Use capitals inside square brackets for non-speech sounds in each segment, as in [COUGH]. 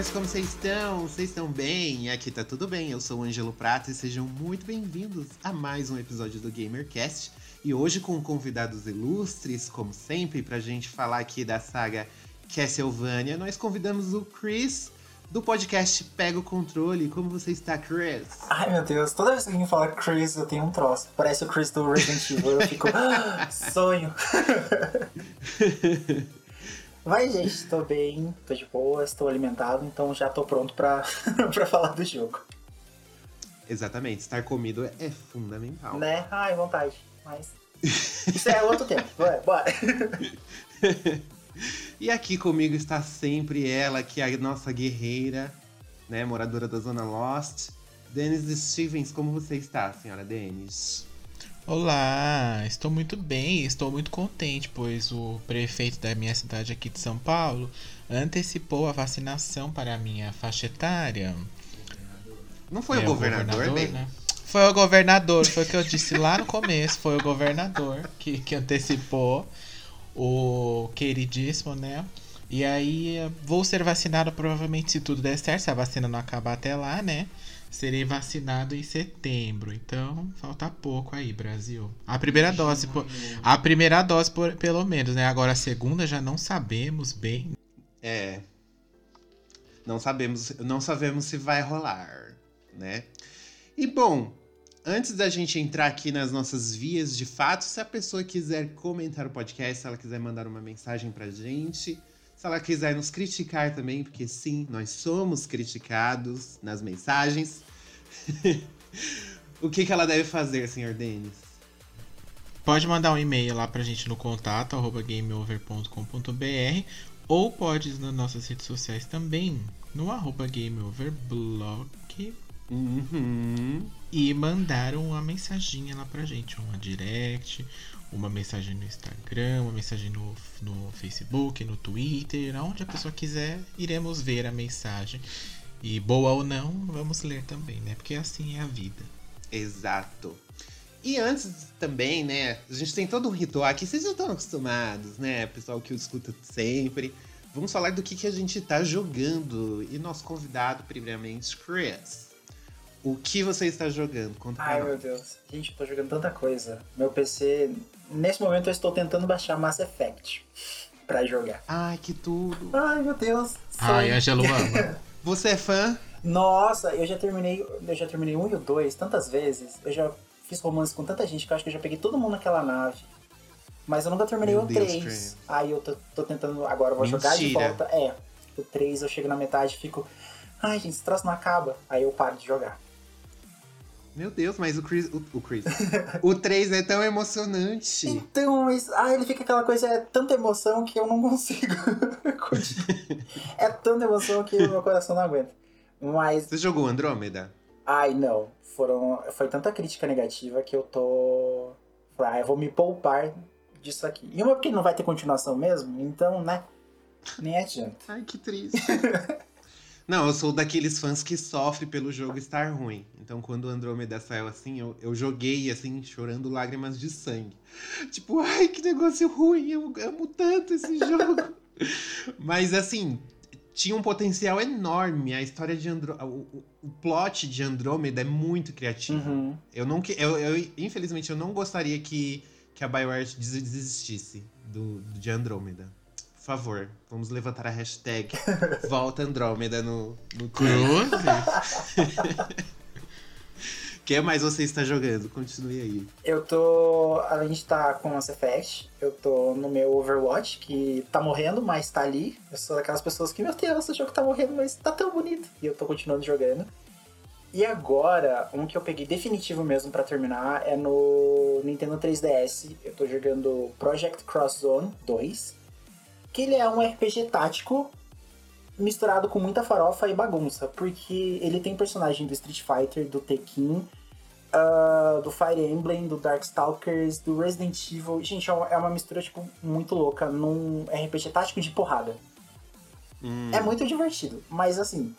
gamers, como vocês estão? Vocês estão bem? Aqui tá tudo bem, eu sou o Ângelo Prata e sejam muito bem-vindos a mais um episódio do GamerCast. E hoje com convidados ilustres, como sempre, pra gente falar aqui da saga Castlevania, nós convidamos o Chris do podcast Pega o Controle. Como você está, Chris? Ai meu Deus, toda vez que alguém fala Chris, eu tenho um troço. Parece o Chris do Resident Evil, eu fico. [GASPS] "Ah, sonho! [LAUGHS] Mas, gente, tô bem, tô de boa, estou alimentado, então já tô pronto pra, [LAUGHS] pra falar do jogo. Exatamente, estar comido é fundamental. Né? Ai, vontade. Mas. Isso é outro tempo. [LAUGHS] Bora, bora. [LAUGHS] E aqui comigo está sempre ela, que é a nossa guerreira, né, moradora da Zona Lost, Denise Stevens. Como você está, senhora Denise? Olá, estou muito bem, estou muito contente, pois o prefeito da minha cidade aqui de São Paulo antecipou a vacinação para a minha faixa etária. Não foi É, o governador, bem? né? Foi o governador, foi o que eu disse lá no começo, foi o governador que, que antecipou o queridíssimo, né? E aí vou ser vacinado provavelmente se tudo der certo, se a vacina não acabar até lá, né? Serei vacinado em setembro, então falta pouco aí, Brasil. A primeira dose, pô- a primeira dose por- pelo menos, né? Agora a segunda já não sabemos bem. É. Não sabemos, não sabemos se vai rolar, né? E bom, antes da gente entrar aqui nas nossas vias de fato, se a pessoa quiser comentar o podcast, se ela quiser mandar uma mensagem pra gente, se ela quiser nos criticar também, porque sim, nós somos criticados nas mensagens. [LAUGHS] o que, que ela deve fazer, senhor Denis? Pode mandar um e-mail lá pra gente no contato arroba gameover.com.br ou pode ir nas nossas redes sociais também, no arroba gameoverblog Uhum. e mandar uma mensaginha lá pra gente, uma direct, uma mensagem no Instagram, uma mensagem no, no Facebook, no Twitter, aonde a pessoa quiser, iremos ver a mensagem. E boa ou não, vamos ler também, né? Porque assim é a vida. Exato. E antes também, né? A gente tem todo um ritual aqui, vocês já estão acostumados, né? Pessoal que eu escuta sempre. Vamos falar do que, que a gente tá jogando. E nosso convidado, primeiramente, Chris. O que você está jogando? Conta pra Ai nós. meu Deus. Gente, eu tô jogando tanta coisa. Meu PC. Nesse momento eu estou tentando baixar Mass Effect pra jogar. Ai, que tudo. Ai meu Deus. Ai. Angelo. [LAUGHS] Você é fã? Nossa, eu já terminei. Eu já terminei um e o dois tantas vezes. Eu já fiz romance com tanta gente que eu acho que eu já peguei todo mundo naquela nave. Mas eu nunca terminei Meu o Deus, 3. Trent. Aí eu tô, tô tentando. Agora eu vou jogar de Mentira. volta. É. O 3 eu chego na metade e fico. Ai, gente, esse troço não acaba. Aí eu paro de jogar. Meu Deus, mas o Chris. O, o Chris. [LAUGHS] o 3 é tão emocionante. Então, mas, ah, ele fica aquela coisa, é tanta emoção que eu não consigo. [LAUGHS] é tanta emoção que o meu coração não aguenta. Mas, Você jogou Andrômeda? ai não, foram, foi tanta crítica negativa que eu tô. Ah, eu vou me poupar disso aqui. E uma porque não vai ter continuação mesmo, então, né? Nem adianta. Ai, que triste. [LAUGHS] Não, eu sou daqueles fãs que sofrem pelo jogo estar ruim. Então, quando o Andrômeda saiu assim, eu, eu joguei, assim, chorando lágrimas de sangue. Tipo, ai, que negócio ruim, eu amo tanto esse [LAUGHS] jogo. Mas, assim, tinha um potencial enorme. A história de Andrômeda. O, o- plot de Andrômeda é muito criativo. Uhum. Eu não que- eu, eu- infelizmente eu não gostaria que, que a BioWare des- desistisse do, de Andrômeda. Por favor, vamos levantar a hashtag [LAUGHS] Volta Andrômeda no, no Cruzes? [LAUGHS] O que mais você está jogando? Continue aí. Eu tô, além de estar com Mass Effect, eu tô no meu Overwatch, que tá morrendo, mas tá ali. Eu sou daquelas pessoas que, meu Deus, esse jogo tá morrendo, mas tá tão bonito. E eu tô continuando jogando. E agora, um que eu peguei definitivo mesmo pra terminar é no Nintendo 3DS. Eu tô jogando Project Cross Zone 2, que ele é um RPG tático misturado com muita farofa e bagunça, porque ele tem personagem do Street Fighter, do Tekken, uh, do Fire Emblem, do Darkstalkers, do Resident Evil. Gente, é uma- é mistura, tipo, muito louca num RPG tático de porrada. Hum, É muito divertido, mas assim.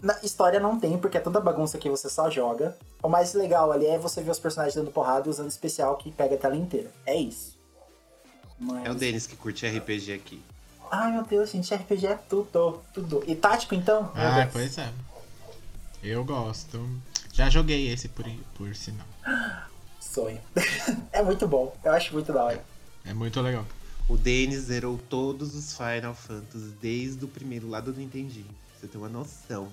Na história não tem, porque é toda bagunça que você só joga. O mais legal ali é você ver os personagens dando porrada usando especial que pega a tela inteira. É isso. Mas... É o Denis que curte RPG aqui. Ai meu Deus, gente, RPG é tudo, tudo. E tático então? Ah, Deus. pois é. Eu gosto. Já joguei esse por, por sinal. Sonho. [LAUGHS] é muito bom, eu acho muito da hora. É muito legal. O Denis zerou todos os Final Fantasy desde o primeiro lá do Nintendinho. Você tem uma noção.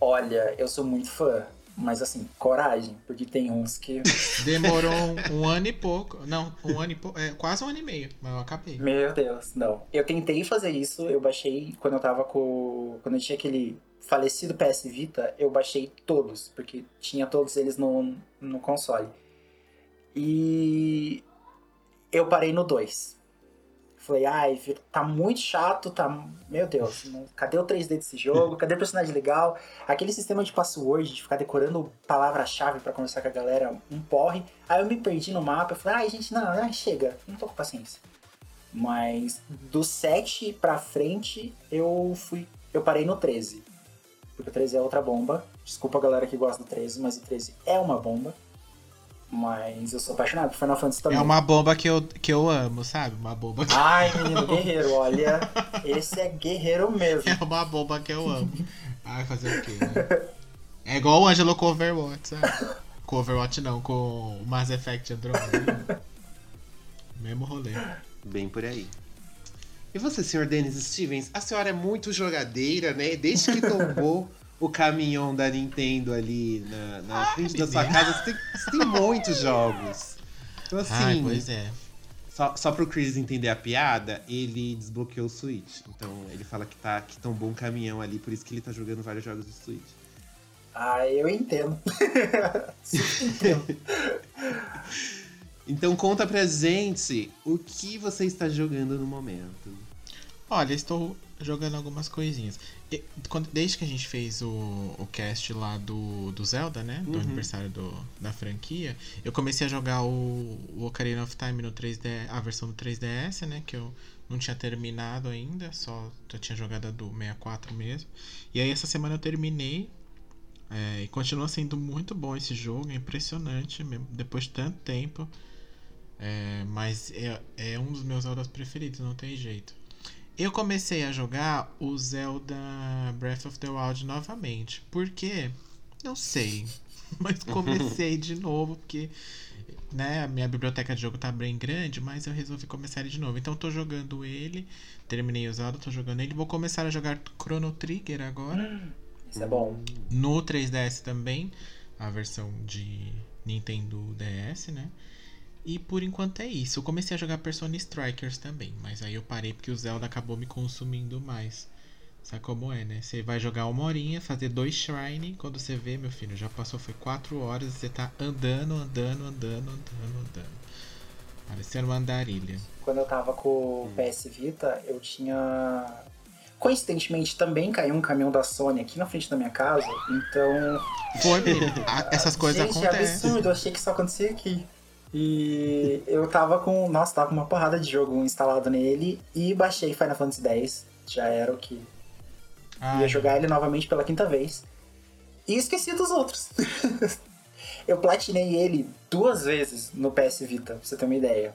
Olha, eu sou muito fã, mas assim, coragem, porque tem uns que. Demorou um, um ano e pouco. Não, um ano e pouco. É, quase um ano e meio, mas eu acabei. Meu Deus, não. Eu tentei fazer isso, eu baixei quando eu tava com. Quando eu tinha aquele falecido PS Vita, eu baixei todos, porque tinha todos eles no, no console. E eu parei no 2. Falei, ai, tá muito chato, tá. Meu Deus, não- cadê o 3D desse jogo? Cadê o personagem legal? Aquele sistema de password, de ficar decorando palavra-chave pra conversar com a galera, um porre. Aí eu me perdi no mapa, eu falei, ai, gente, não, ai, chega, não tô com paciência. Mas do 7 pra frente, eu fui. Eu parei no 13. Porque o 13 é outra bomba. Desculpa a galera que gosta do 13, mas o 13 é uma bomba. Mas eu sou apaixonado por Final Fantasy também. É uma bomba que eu, que eu amo, sabe? Uma bomba que... Ai, menino guerreiro, olha. [LAUGHS] Esse é guerreiro mesmo. É uma bomba que eu amo. Ai, fazer o quê, né? É igual o Angelo com Overwatch, sabe? Com Overwatch não, com o Mass Effect Andromeda. Mesmo rolê. Bem por aí. E você, senhor Denis Stevens? A senhora é muito jogadeira, né? Desde que tombou o caminhão da Nintendo ali na, na frente da sua casa, você tem, você tem muitos [LAUGHS] jogos. Então, assim, Ai, pois é. só, só pro Chris entender a piada, ele desbloqueou o Switch. Então, ele fala que, tá, que tombou um caminhão ali, por isso que ele tá jogando vários jogos do Switch. Ah, eu entendo. [LAUGHS] Sim, entendo. [LAUGHS] Então, conta pra gente o que você está jogando no momento. Olha, estou jogando algumas coisinhas. E, quando- desde que a gente fez o, o cast lá do, do Zelda, né? Do Uhum. aniversário do, da franquia, eu comecei a jogar o, o Ocarina of Time no 3D, a versão do 3DS, né? Que eu não tinha terminado ainda, só eu tinha jogado a do 64 mesmo. E aí essa semana eu terminei. é, e continua sendo muito bom esse jogo, é impressionante, mesmo, depois de tanto tempo. É, mas é, é um dos meus Zeldas preferidos, não tem jeito. Eu comecei a jogar o Zelda Breath of the Wild novamente. Por quê? Não sei. [LAUGHS] Mas comecei de novo, porque né, a minha biblioteca de jogo tá bem grande, mas eu resolvi começar ele de novo. Então eu tô jogando ele, terminei o Zelda, tô jogando ele. Vou começar a jogar Chrono Trigger agora. Isso é bom. No 3DS também, a versão de Nintendo DS, né? E por enquanto é isso. Eu comecei a jogar Persona Strikers também, mas aí eu parei porque o Zelda acabou me consumindo mais. Sabe como é, né? Você vai jogar uma horinha, fazer dois shrine, quando você vê, meu filho, já passou foi quatro horas, você tá andando, andando, andando, andando, andando. Parecendo uma andarilha. Quando eu tava com o PS Vita, eu tinha. Coincidentemente, também caiu um caminhão da Sony aqui na frente da minha casa. Então. Foi, menino. [LAUGHS] Essas coisas Gente, é acontecem. absurdo, eu achei que isso acontecia aqui. E eu tava com. Nossa, tava com uma porrada de jogo instalado nele e baixei Final Fantasy X. Já era o que. Ai, Ia jogar ele novamente pela quinta vez. E esqueci dos outros. [LAUGHS] eu platinei ele duas vezes no PS Vita, pra você ter uma ideia.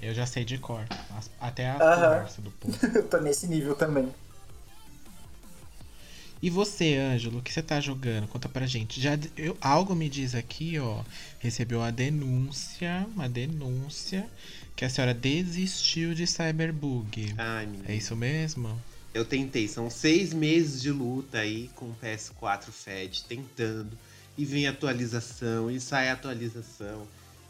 Eu já sei de cor. Até a Aham. conversa do povo. [LAUGHS] eu tô nesse nível também. E você, Ângelo, o que você tá jogando? Conta pra gente. Já eu, algo me diz aqui, ó, recebeu uma denúncia, uma denúncia que a senhora desistiu de Cyberbug. Ai, menina. É isso mesmo? Eu tentei, são seis meses de luta aí com o PS4 Fed, tentando. E vem atualização, e sai atualização.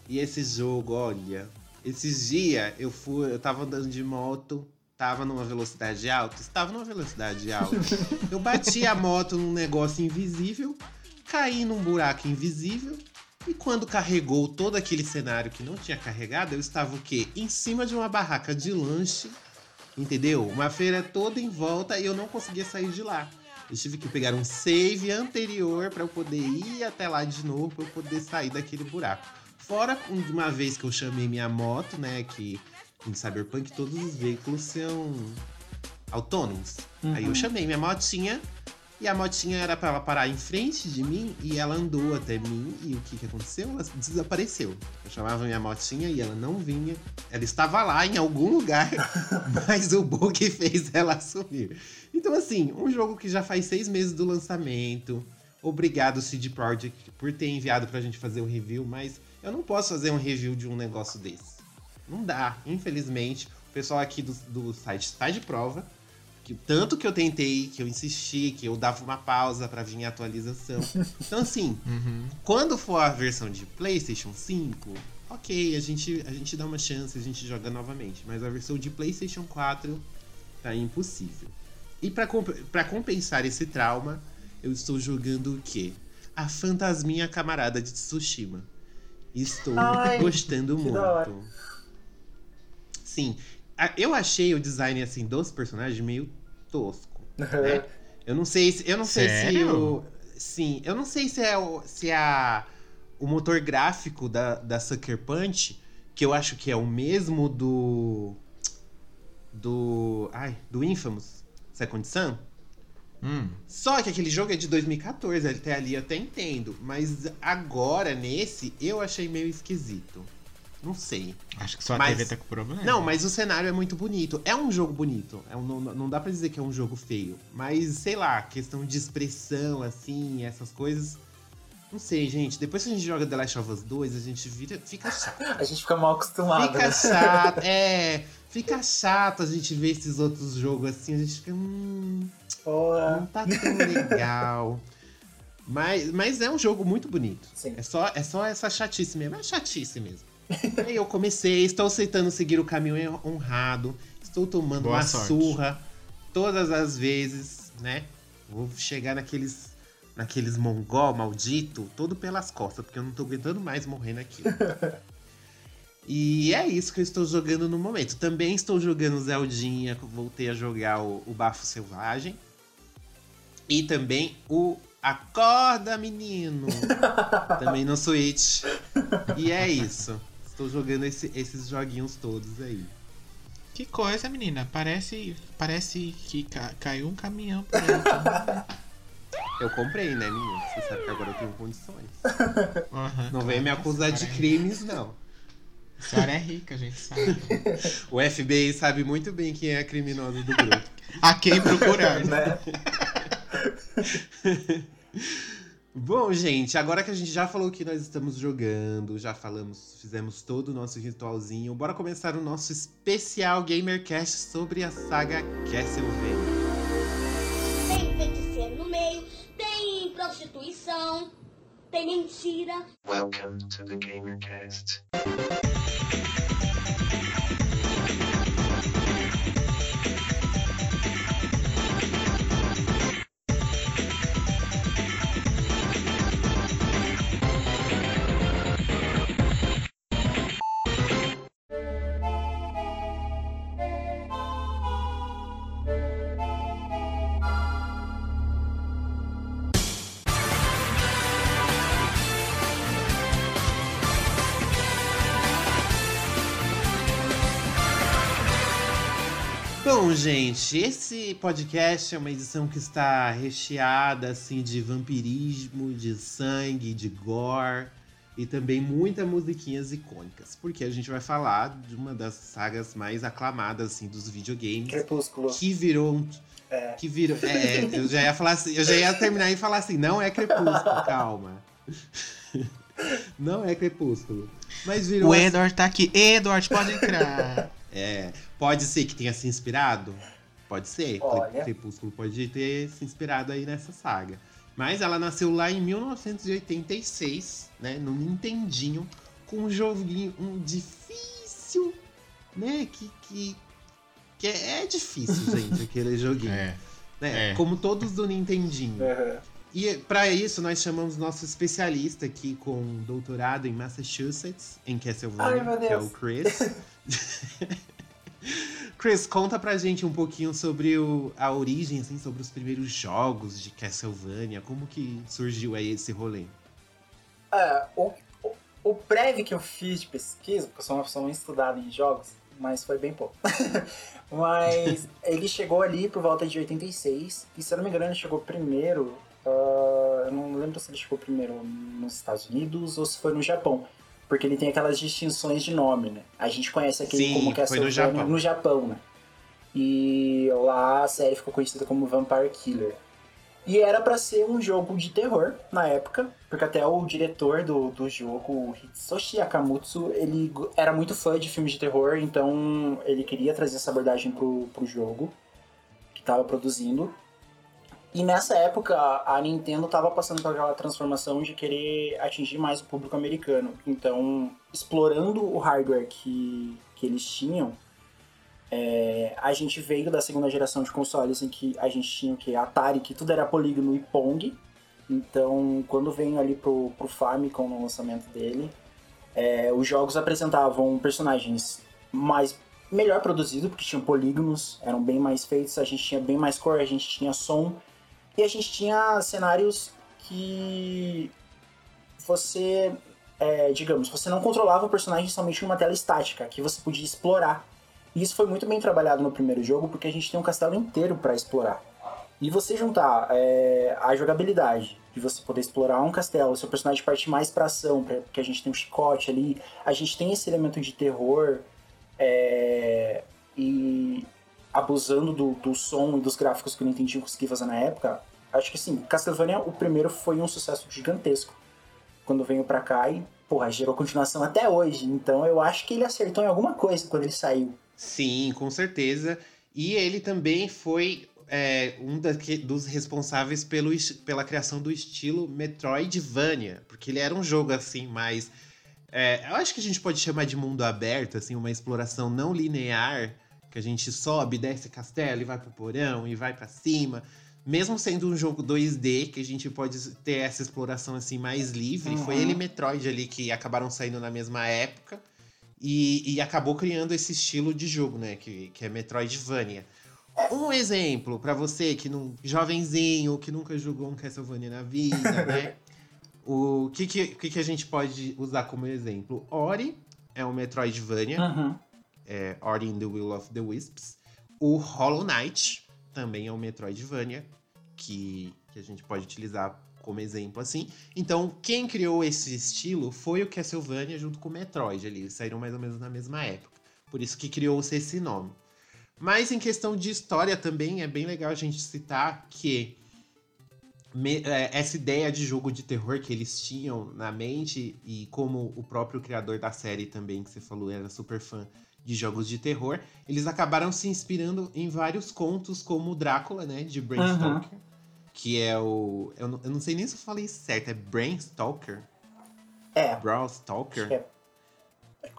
E esse jogo, olha, esses dias eu fui, eu tava andando de moto, tava numa velocidade alta, estava numa velocidade alta. Eu bati a moto num negócio invisível, caí num buraco invisível. E quando carregou todo aquele cenário que não tinha carregado, eu estava o quê? Em cima de uma barraca de lanche, entendeu? Uma feira toda em volta e eu não conseguia sair de lá. Eu tive que pegar um save anterior para eu poder ir até lá de novo, para eu poder sair daquele buraco. Fora uma vez que eu chamei minha moto, né, que em Cyberpunk todos os veículos são autônomos. Uhum. Aí eu chamei minha motinha e a motinha era para ela parar em frente de mim e ela andou até mim e o que que aconteceu? Ela desapareceu. Eu chamava minha motinha e ela não vinha. Ela estava lá em algum lugar, [LAUGHS] mas o bug fez ela sumir. Então assim, um jogo que já faz seis meses do lançamento. Obrigado CD Projekt por ter enviado pra gente fazer o review, mas eu não posso fazer um review de um negócio desse. Não dá, infelizmente. O pessoal aqui do, do site está de prova. Que tanto que eu tentei, que eu insisti, que eu dava uma pausa para vir a atualização. [LAUGHS] Então, assim, Uhum. quando for a versão de PlayStation 5, ok, a gente, a gente dá uma chance, a gente joga novamente. Mas a versão de PlayStation 4 tá impossível. E para pra compensar esse trauma, eu estou jogando o quê? A Fantasminha Camarada de Tsushima. Estou Ai, gostando muito. Sim, eu achei o design assim dos personagens meio tosco. né? [LAUGHS] Eu não sei se eu não sei se o sim, eu não sei se é o se é a, o motor gráfico da, da Sucker Punch, que eu acho que é o mesmo do do ai, do Infamous Second Son. Hum. Só que aquele jogo é de 2014, até ali eu até entendo, mas agora nesse eu achei meio esquisito. Não sei. Acho que sua Mas- TV tá com problema. Não, mas o cenário é muito bonito. É um jogo bonito. É um- não, não dá pra dizer que é um jogo feio. Mas, sei lá, questão de expressão, assim, essas coisas. Não sei, gente. Depois que a gente joga The Last of Us 2, a gente vira, fica chato. A gente fica mal acostumado. Fica né? chato. É, fica [LAUGHS] chato a gente ver esses outros jogos assim. A gente fica. Hum, Porra. não tá tão legal. Mas, mas é um jogo muito bonito. Sim. É só, é só essa chatice mesmo. É chatice mesmo. [LAUGHS] Aí eu comecei, estou aceitando seguir o caminho honrado. Estou tomando Boa uma sorte. surra todas as vezes, né? Vou chegar naqueles naqueles mongol maldito, todo pelas costas, porque eu não tô aguentando mais morrer naquilo. [LAUGHS] e é isso que eu estou jogando no momento. Também estou jogando Zeldinha, voltei a jogar o, o Bafo Selvagem. E também o Acorda Menino, [LAUGHS] também no Switch. E é isso. Estou jogando esse- esses joguinhos todos aí. Que coisa, menina. Parece, parece que ca- caiu um caminhão? Eu comprei, né, menino? Você sabe que agora eu tenho condições. Aham, Não vem me acusar de é- crimes, não. A senhora é rica, a gente sabe. [LAUGHS] O FBI sabe muito bem quem é a criminosa do grupo. A quem procurar, né? [LAUGHS] Bom, gente, agora que a gente já falou que nós estamos jogando, já falamos, fizemos todo o nosso ritualzinho, bora começar o nosso especial Gamercast sobre a saga Castlevania. Tem feiticeiro no meio, tem prostituição, tem mentira. Welcome to the GamerCast. Bom, gente, esse podcast é uma edição que está recheada assim de vampirismo, de sangue, de gore e também muitas musiquinhas icônicas, porque a gente vai falar de uma das sagas mais aclamadas assim dos videogames, Crepúsculo. que virou um É. que virou, é, eu já ia falar assim, eu já ia terminar e falar assim, não é Crepúsculo, calma. [LAUGHS] Não é Crepúsculo, mas virou O assim- Edward tá aqui. Edward, pode entrar. É, pode ser que tenha se inspirado? Pode ser. Olha. Crepúsculo pode ter se inspirado aí nessa saga. Mas ela nasceu lá em 1986, né? No Nintendinho, com um joguinho um difícil, né? Que, que, que é, é difícil, [LAUGHS] gente, aquele joguinho. é. né? é. Como todos do Nintendinho. E para isso nós chamamos nosso especialista aqui com doutorado em Massachusetts, em Castlevania, Ai, meu que é o Chris. [LAUGHS] Chris, conta pra gente um pouquinho sobre o- a origem, assim, sobre os primeiros jogos de Castlevania, como que surgiu aí esse rolê? É, o, o, o breve que eu fiz de pesquisa, porque eu sou uma pessoa estudada em jogos, mas foi bem pouco. [LAUGHS] mas ele chegou ali por volta de 86, e se eu não me engano ele chegou primeiro, ah, eu não lembro se ele chegou primeiro nos Estados Unidos ou se foi no Japão. Porque ele tem aquelas distinções de nome, né? A gente conhece aquele Sim, como foi no Castlevania Japão. no Japão, né? E lá a série ficou conhecida como Vampire Killer. E era pra ser um jogo de terror na época, porque até o diretor do, do jogo, o Hitsushi Yakamutsu, ele era muito fã de filmes de terror, então ele queria trazer essa abordagem pro, pro jogo que tava produzindo. E nessa época a Nintendo tava passando por aquela transformação de querer atingir mais o público americano. Então, explorando o hardware que, que eles tinham, é, a gente veio da segunda geração de consoles em que a gente tinha o que? Atari, que tudo era polígono e Pong. Então, quando veio ali pro, pro Famicom no lançamento dele, é, os jogos apresentavam personagens mais melhor produzidos, porque tinham polígonos, eram bem mais feitos, a gente tinha bem mais cor, a gente tinha som, e a gente tinha cenários que você, é, digamos, você não controlava o personagem somente em uma tela estática, que você podia explorar. E isso foi muito bem trabalhado no primeiro jogo, porque a gente tem um castelo inteiro para explorar. E você juntar é, a jogabilidade de você poder explorar um castelo, seu personagem parte mais pra ação, porque a gente tem um chicote ali, a gente tem esse elemento de terror, é, e abusando do, do som e dos gráficos que o Nintendo conseguia fazer na época, acho que assim, Castlevania, o primeiro foi um sucesso gigantesco. Quando veio pra cá e, porra, gerou continuação até hoje. Então eu acho que ele acertou em alguma coisa quando ele saiu. Sim, com certeza. E ele também foi é, um dos responsáveis pelo, pela criação do estilo Metroidvania, porque ele era um jogo assim mais. é, eu acho que a gente pode chamar de mundo aberto, assim, uma exploração não linear, que a gente sobe, desce castelo e vai pro porão e vai pra cima. Mesmo sendo um jogo 2D, que a gente pode ter essa exploração assim mais livre, foi Uhum. ele e Metroid ali que acabaram saindo na mesma época. E, e acabou criando esse estilo de jogo, né? Que, que é Metroidvania. Um exemplo pra você que não. jovenzinho, que nunca jogou um Castlevania na vida, [LAUGHS] né? O que, que, que, que a gente pode usar como exemplo? Ori é um Metroidvania, Uhum. É Ori in the Will of the Wisps. O Hollow Knight também é um Metroidvania, que, que a gente pode utilizar como exemplo assim. Então, quem criou esse estilo foi o Castlevania junto com o Metroid ali. Eles saíram mais ou menos na mesma época. Por isso que criou-se esse nome. Mas em questão de história também é bem legal a gente citar que me- é, essa ideia de jogo de terror que eles tinham na mente, e como o próprio criador da série também, que você falou, era super fã de jogos de terror, eles acabaram se inspirando em vários contos, como o Drácula, né, de Bram Uhum. Stoker, que é o... Eu não, eu não sei nem se eu falei certo, é Bram Stoker? É. Bram Stoker? É.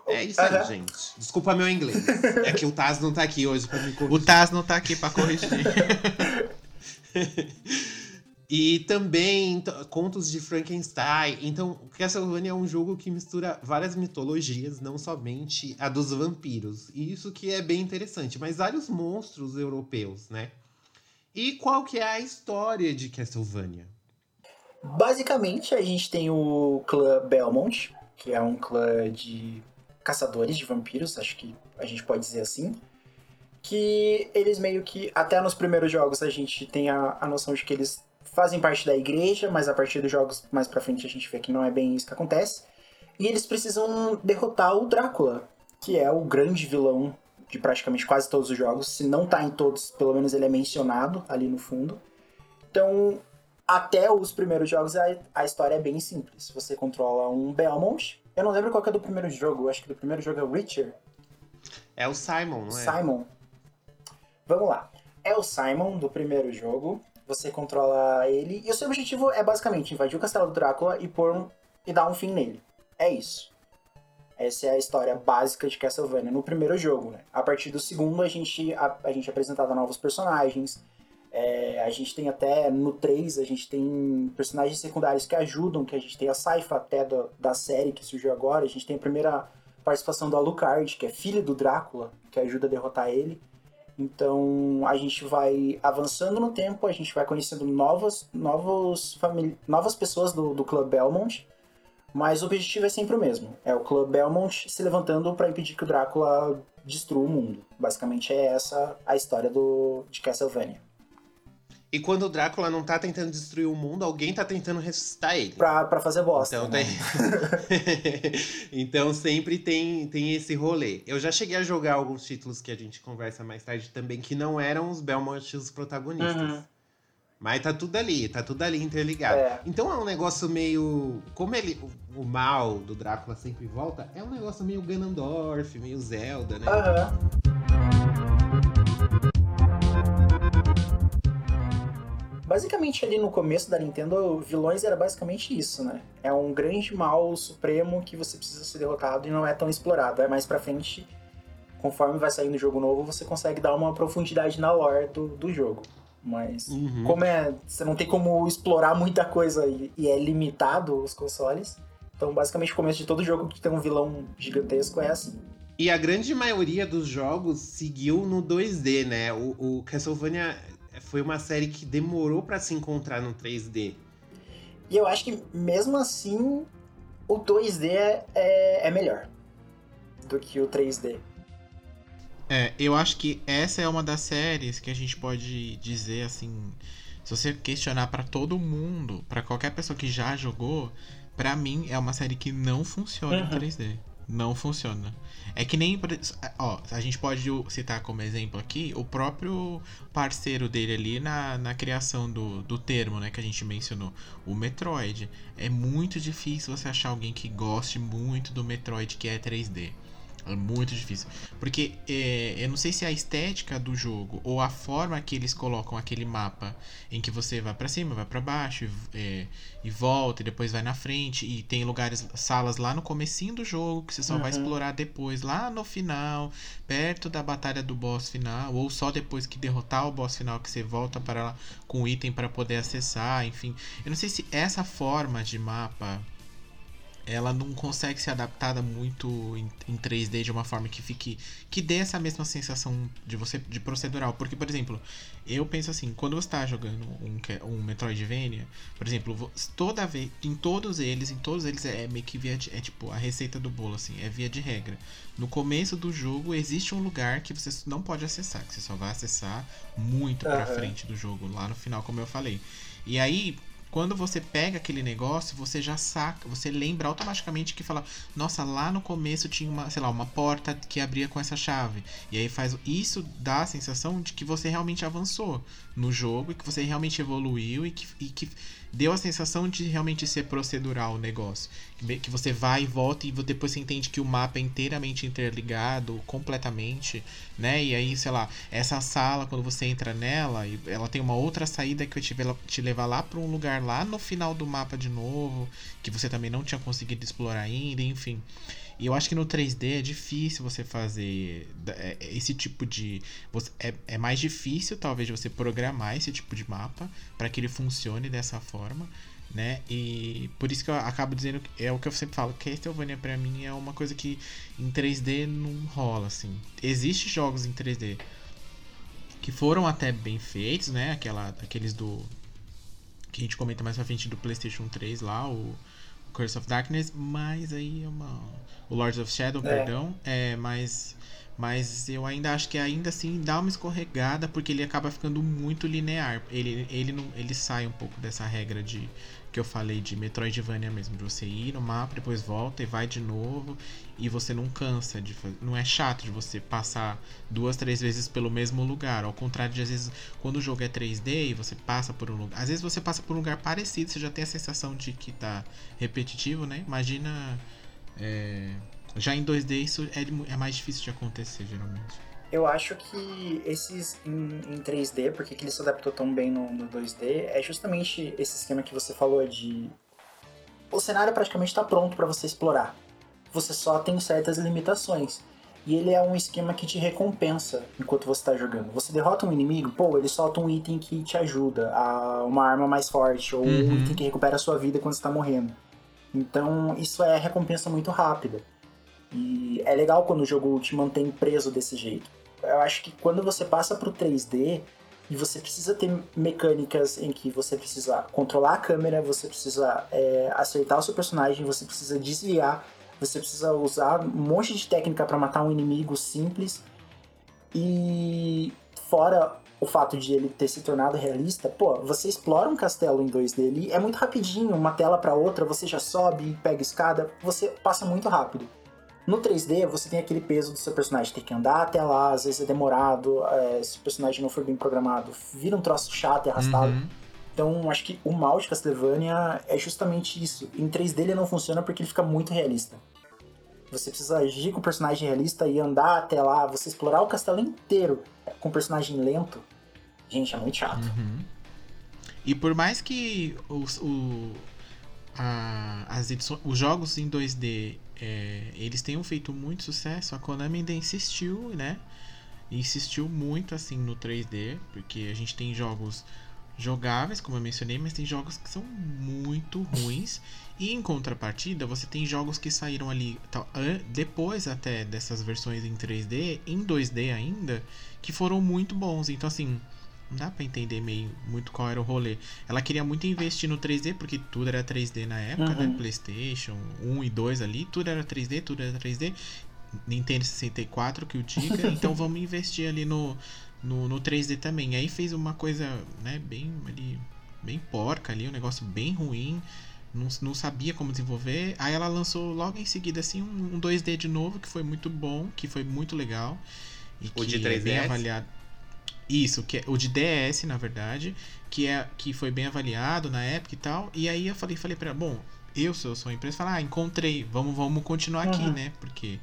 É isso aí, Aham. gente. Desculpa meu inglês. [LAUGHS] É que o Taz não tá aqui hoje pra me O corrigir. Taz não tá aqui pra corrigir. [LAUGHS] E também contos de Frankenstein. Então, Castlevania é um jogo que mistura várias mitologias, não somente a dos vampiros. E isso que é bem interessante, mas vários monstros europeus, né? E qual que é a história de Castlevania? Basicamente, a gente tem o clã Belmont, que é um clã de caçadores de vampiros, acho que a gente pode dizer assim. Que eles meio que, até nos primeiros jogos, a gente tem a, a noção de que eles fazem parte da igreja, mas a partir dos jogos mais pra frente a gente vê que não é bem isso que acontece. E eles precisam derrotar o Drácula, que é o grande vilão de praticamente quase todos os jogos. Se não tá em todos, pelo menos ele é mencionado ali no fundo. Então, até os primeiros jogos, a, a história é bem simples. Você controla um Belmont. Eu não lembro qual é do primeiro jogo. Eu acho que do primeiro jogo é o Richard. É o Simon, não é? Simon. Vamos lá. É o Simon do primeiro jogo. Você controla ele. E o seu objetivo é basicamente invadir o castelo do Drácula e pôr um, e dar um fim nele. É isso. Essa é a história básica de Castlevania no primeiro jogo, né? A partir do segundo, a gente, a, a gente é apresentado novos personagens. É, a gente tem até, no 3, a gente tem personagens secundários que ajudam, que a gente tem a Saifa até da, da série que surgiu agora. A gente tem a primeira participação do Alucard, que é filho do Drácula, que ajuda a derrotar ele. Então a gente vai avançando no tempo, a gente vai conhecendo novas, novos novas pessoas do, do Club Belmont, mas o objetivo é sempre o mesmo: é o Club Belmont se levantando para impedir que o Drácula destrua o mundo. Basicamente é essa a história do, de Castlevania. E quando o Drácula não tá tentando destruir o mundo, alguém tá tentando ressuscitar ele. Pra, pra fazer bosta. Então, né? tem... [LAUGHS] então sempre tem, tem esse rolê. Eu já cheguei a jogar alguns títulos que a gente conversa mais tarde também, que não eram os Belmont os protagonistas. Uhum. Mas tá tudo ali, tá tudo ali interligado. É. Então é um negócio meio. Como ele. O, o mal do Drácula sempre volta, é um negócio meio Ganondorf, meio Zelda, né? Aham. Basicamente, ali no começo da Nintendo, vilões era basicamente isso, né? É um grande mal supremo que você precisa ser derrotado e não é tão explorado. É mais pra frente, conforme vai saindo jogo novo, você consegue dar uma profundidade na lore do, do jogo. Mas, Uhum. como é. Você não tem como explorar muita coisa e, e é limitado os consoles. Então, basicamente, o começo de todo jogo que tem um vilão gigantesco é assim. E a grande maioria dos jogos seguiu no 2D, né? O, o Castlevania foi uma série que demorou pra se encontrar no 3D. E eu acho que, mesmo assim, o 2D é, é melhor do que o 3D. É, eu acho que essa é uma das séries que a gente pode dizer assim, se você questionar pra todo mundo, pra qualquer pessoa que já jogou, pra mim é uma série que não funciona em Uhum. 3D. Não funciona. É que nem, ó, a gente pode citar como exemplo aqui o próprio parceiro dele ali na, na criação do, do termo, né, que a gente mencionou, o Metroid. É muito difícil você achar alguém que goste muito do Metroid que é 3D. É muito difícil. Porque é, eu não sei se é a estética do jogo ou a forma que eles colocam aquele mapa em que você vai pra cima, vai pra baixo e, é, e volta e depois vai na frente e tem lugares, salas lá no comecinho do jogo que você só vai Uhum. explorar depois, lá no final, perto da batalha do boss final ou só depois que derrotar o boss final que você volta para lá com o item para poder acessar, enfim. Eu não sei se essa forma de mapa ela não consegue ser adaptada muito em, em 3D de uma forma que fique que dê essa mesma sensação de você de procedural, porque por exemplo, eu penso assim, quando você está jogando um um Metroidvania, por exemplo, toda vez em todos eles, em todos eles é meio que via de, é tipo a receita do bolo assim, é via de regra. No começo do jogo existe um lugar que você não pode acessar, que você só vai acessar muito pra Aham. frente do jogo, lá no final, como eu falei. E aí, quando você pega aquele negócio, você já saca, você lembra automaticamente que fala, nossa, lá no começo tinha uma, sei lá, uma porta que abria com essa chave. E aí faz isso dá a sensação de que você realmente avançou no jogo e que você realmente evoluiu e que, e que deu a sensação de realmente ser procedural o negócio. Que você vai e volta e depois você entende que o mapa é inteiramente interligado, completamente, né? E aí, sei lá, essa sala, quando você entra nela, ela tem uma outra saída que vai te levar lá para um lugar lá no final do mapa de novo, que você também não tinha conseguido explorar ainda, enfim. E eu acho que no 3D é difícil você fazer é- é esse tipo de. é, é mais difícil, talvez, você programar esse tipo de mapa para que ele funcione dessa forma, né? E por isso que eu acabo dizendo é o que eu sempre falo, Castlevania pra mim é uma coisa que em 3D não rola, assim. Existem jogos em 3D que foram até bem feitos, né? Aquela, aqueles do. Que a gente comenta mais pra frente do PlayStation 3 lá, o Curse of Darkness, mas aí é uma. O Lords of Shadow, É. perdão. É, mas. Mas eu ainda acho que ainda assim dá uma escorregada porque ele acaba ficando muito linear. Ele, ele, não, ele sai um pouco dessa regra de que eu falei de Metroidvania mesmo, de você ir no mapa, depois volta e vai de novo e você não cansa de. Não é chato de você passar duas, três vezes pelo mesmo lugar. Ao contrário de às vezes quando o jogo é 3D e você passa por um lugar. Às vezes você passa por um lugar parecido, você já tem a sensação de que tá repetitivo, né? Imagina. É, já em 2D isso é, é mais difícil de acontecer, geralmente. Eu acho que esses em, em 3D, porque que ele se adaptou tão bem no, no 2D, é justamente esse esquema que você falou de. O cenário praticamente está pronto para você explorar. Você só tem certas limitações. E ele é um esquema que te recompensa enquanto você está jogando. Você derrota um inimigo, pô, ele solta um item que te ajuda, a uma arma mais forte, ou Uhum. um item que recupera a sua vida quando você está morrendo. Então, isso é recompensa muito rápida. E é legal quando o jogo te mantém preso desse jeito. Eu acho que quando você passa pro 3D e você precisa ter mecânicas em que você precisa controlar a câmera, você precisa é, acertar o seu personagem, você precisa desviar, você precisa usar um monte de técnica para matar um inimigo simples. E fora o fato de ele ter se tornado realista, pô, você explora um castelo em 2D ali, é muito rapidinho, uma tela para outra, você já sobe, pega escada, você passa muito rápido. No 3D, você tem aquele peso do seu personagem ter que andar até lá, às vezes é demorado, é, se o personagem não for bem programado, vira um troço chato e arrastado. Uhum. Então, acho que o mal de Castlevania é justamente isso. Em 3D ele não funciona porque ele fica muito realista. Você precisa agir com o personagem realista e andar até lá, você explorar o castelo inteiro com o personagem lento. Gente, é muito chato. Uhum. E por mais que os, o, a- as edições, os jogos em 2D é, eles tenham feito muito sucesso, a Konami ainda insistiu, né? Insistiu muito assim no 3D, porque a gente tem jogos jogáveis, como eu mencionei, mas tem jogos que são muito ruins. E em contrapartida, você tem jogos que saíram ali tal, depois até dessas versões em 3D, em 2D ainda, que foram muito bons. Então assim, não dá pra entender meio muito qual era o rolê. Ela queria muito investir no 3D, porque tudo era 3D na época, Uhum. né? PlayStation 1 e 2 ali, tudo era 3D, tudo era 3D. Nintendo 64 que o diga, [LAUGHS] então vamos investir ali no, no, no 3D também. Aí fez uma coisa, né, bem ali, bem porca ali, um negócio bem ruim. Não, não sabia como desenvolver. Aí ela lançou logo em seguida assim um, um 2D de novo, que foi muito bom, que foi muito legal. E O de que é bem 3DS? avaliado. Isso, que é o de DS, na verdade, que é que foi bem avaliado na época e tal. E aí eu falei, falei para ela, bom, eu sou sua empresa, falar, ah, encontrei, vamos, vamos continuar aqui, Uhum. né? Porque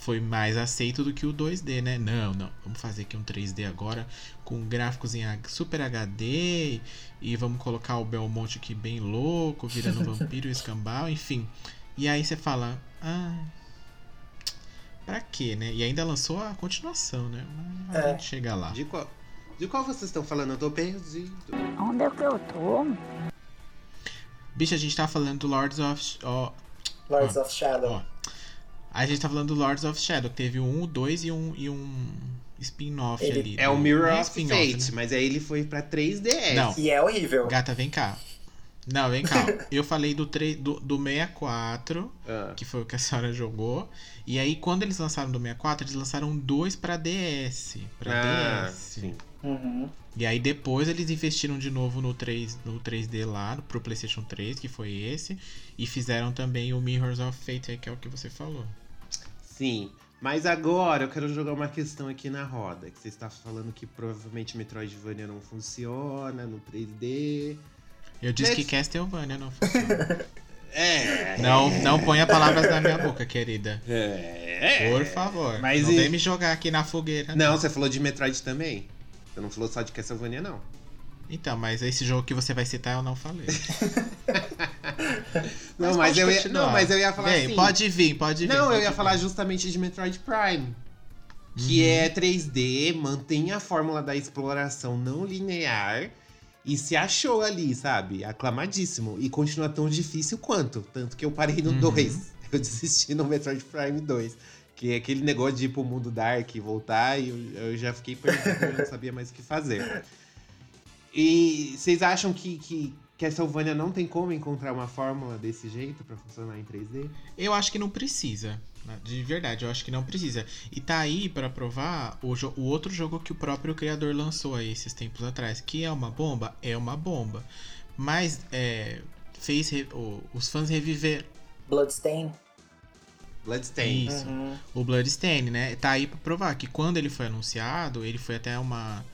foi mais aceito do que o 2D, né? Não, não, vamos fazer aqui um 3D agora com gráficos em Super HD e vamos colocar o Belmonte aqui bem louco, virando [LAUGHS] vampiro escambau, enfim. E aí você fala, ah, pra quê, né? E ainda lançou a continuação, né? Mas a É. gente chega lá. De qual, de qual vocês estão falando? Eu tô perdido. Onde é que eu tô? Bicho, a gente tá falando do Lords of. Ó, Lords of Shadow. ó. A gente tá falando do Lords of Shadow, que teve um, dois e um, e um spin-off ali. É o Não Mirror é of spin-off, Fate, né? mas aí ele foi pra 3DS. Não. E é horrível. Gata, vem cá. Não, vem cá. [LAUGHS] Eu falei do, tre- do, do 64, Ah, que foi o que a senhora jogou. E aí, quando eles lançaram do 64, eles lançaram dois pra DS. Pra ah, DS. sim. Uhum. E aí depois eles investiram de novo no, 3, no 3D lá, pro PlayStation 3, que foi esse. E fizeram também o Mirrors of Fate, que é o que você falou. Sim. Mas agora eu quero jogar uma questão aqui na roda. Que você está falando que provavelmente Metroidvania não funciona no 3D. Eu disse Mas- que Castlevania não funciona. [LAUGHS] É. não, não ponha palavras na minha boca, querida. É. Por favor. Mas não e- vem me jogar aqui na fogueira. Não, você falou de Metroid também. Você não falou só de Castlevania, não. Então, mas esse jogo que você vai citar eu não falei. [LAUGHS] Não, mas, pode eu ia, não, mas eu ia falar Vem, assim. Pode vir, pode vir. Não, eu pode ia vir. falar justamente de Metroid Prime. Que Uhum. é 3D, mantém a fórmula da exploração não linear e se achou ali, sabe? Aclamadíssimo. E continua tão difícil quanto. Tanto que eu parei no Uhum. 2. [LAUGHS] Eu desisti no Metroid Prime 2. Que é aquele negócio de ir pro mundo dark e voltar, e eu, eu já fiquei perdido, eu não sabia mais o que fazer. E vocês acham que, que Castlevania não tem como encontrar uma fórmula desse jeito pra funcionar em 3D? Eu acho que não precisa. De verdade, eu acho que não precisa. E tá aí pra provar o, o outro jogo que o próprio criador lançou aí esses tempos atrás. Que é uma bomba? É uma bomba. Mas é, fez o, os fãs reviver. Bloodstain. Bloodstain. Isso. Uhum. O Bloodstain, né? Tá aí pra provar que quando ele foi anunciado, ele foi até uma.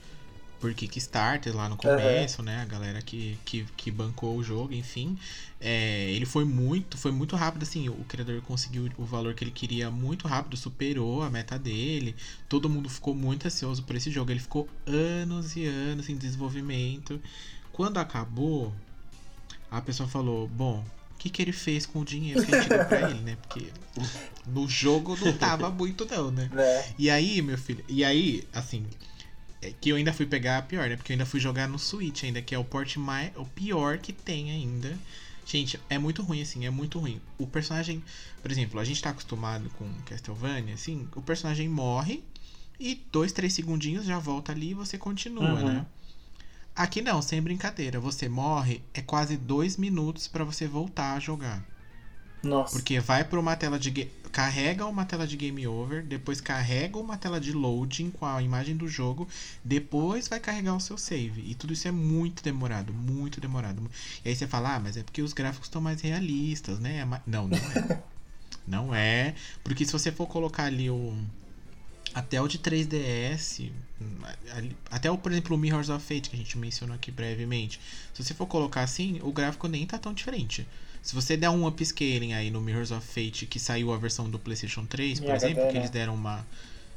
Por Kickstarter lá no começo, né? A galera que, que, que bancou o jogo, enfim. É, ele foi muito, foi muito rápido, assim. O criador conseguiu o valor que ele queria muito rápido, superou a meta dele. Todo mundo ficou muito ansioso por esse jogo. Ele ficou anos e anos em desenvolvimento. Quando acabou, a pessoa falou: Bom, o que, que ele fez com o dinheiro que a gente deu pra ele, né? Porque no jogo não tava muito, não, né? [LAUGHS] Né? E aí, meu filho, e aí, assim, é que eu ainda fui pegar a pior, né? Porque eu ainda fui jogar no Switch ainda, que é o port mais, o pior que tem ainda. Gente, é muito ruim, assim, é muito ruim. O personagem, por exemplo, a gente tá acostumado com Castlevania, assim, o personagem morre e dois, três segundinhos já volta ali e você continua, Uhum. né? Aqui não, sem brincadeira. Você morre, é quase dois minutos pra você voltar a jogar. Nossa. Porque vai para uma tela de ga- carrega uma tela de game over, depois carrega uma tela de loading com a imagem do jogo, depois vai carregar o seu save. E tudo isso é muito demorado, muito demorado. E aí você fala: "Ah, mas é porque os gráficos estão mais realistas, né?" É Não, não é. [LAUGHS] não é, porque se você for colocar ali o até o de 3DS, hum, ali- até o, por exemplo, o Mirrors of Fate que a gente mencionou aqui brevemente. Se você for colocar assim, o gráfico nem tá tão diferente. Se você der um upscaling aí no Mirrors of Fate que saiu a versão do PlayStation 3, Em por exemplo, HD, que né? eles deram uma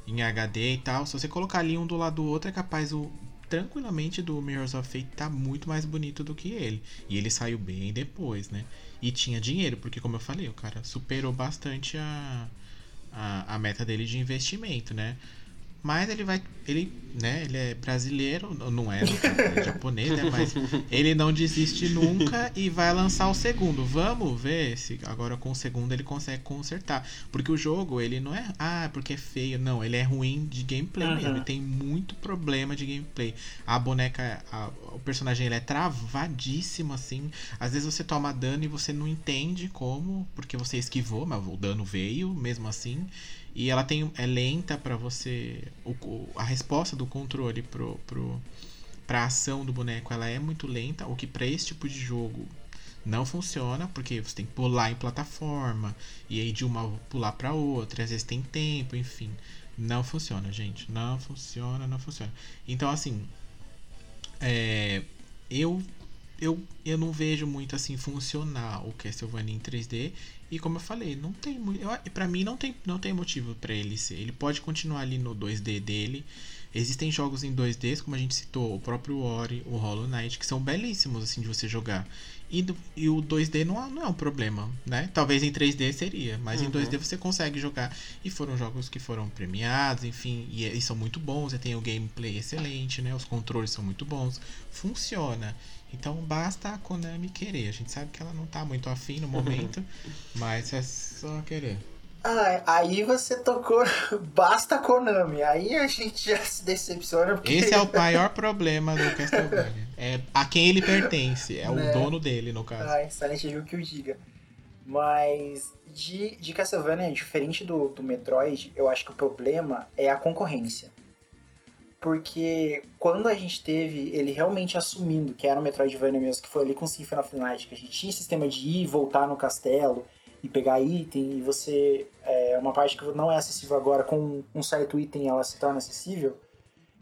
em HD e tal, se você colocar ali um do lado do outro, é capaz o tranquilamente do Mirrors of Fate tá muito mais bonito do que ele. E ele saiu bem depois, né? E tinha dinheiro, porque como eu falei, o cara superou bastante a a, a meta dele de investimento, né? Mas ele vai. Ele, né, ele é brasileiro, não é, é [LAUGHS] japonês, né? Mas ele não desiste nunca e vai lançar o segundo. Vamos ver se agora com o segundo ele consegue consertar. Porque o jogo, ele não é. Ah, porque é feio. Não, ele é ruim de gameplay Uhum. mesmo. Ele tem muito problema de gameplay. A boneca, a- o personagem, ele é travadíssimo assim. Às vezes você toma dano e você não entende como, porque você esquivou, mas o dano veio mesmo assim. E ela tem é lenta pra você o, a resposta do controle pro, pro pra ação do boneco, ela é muito lenta, o que pra esse tipo de jogo não funciona, porque você tem que pular em plataforma e aí de uma pular pra outra, às vezes tem tempo, enfim. Não funciona, gente. Não funciona, não funciona. Então, assim, é, eu, eu, eu não vejo muito assim funcionar o Castlevania em 3D. E como eu falei, não tem muito. Pra mim não tem, não tem motivo pra ele ser. Ele pode continuar ali no 2D dele. Existem jogos em 2D, como a gente citou, o próprio Ori, o Hollow Knight, que são belíssimos assim de você jogar. E, do- e o 2D não, é- não é um problema, né? Talvez em 3D seria, mas em Uhum. 2D você consegue jogar. E foram jogos que foram premiados, enfim, e, e são muito bons. Você tem o gameplay excelente, né? Os controles são muito bons. Funciona. Então basta a Konami querer. A gente sabe que ela não tá muito afim no momento, [LAUGHS] mas é só querer. Ah, aí você tocou. [LAUGHS] Basta a Konami. Aí a gente já se decepciona. Porque... Esse é o [LAUGHS] maior problema do Castlevania. É a quem ele pertence, é Né? o dono dele, no caso. Ai, Silent Hill que o diga. Mas de, de Castlevania, diferente do, do Metroid, eu acho que o problema é a concorrência. Porque quando a gente teve ele realmente assumindo que era o Metroidvania mesmo, que foi ali com o Symphony of Night, que a gente tinha sistema de ir e voltar no castelo e pegar item, e você. É uma parte que não é acessível agora, com um certo item ela se torna acessível.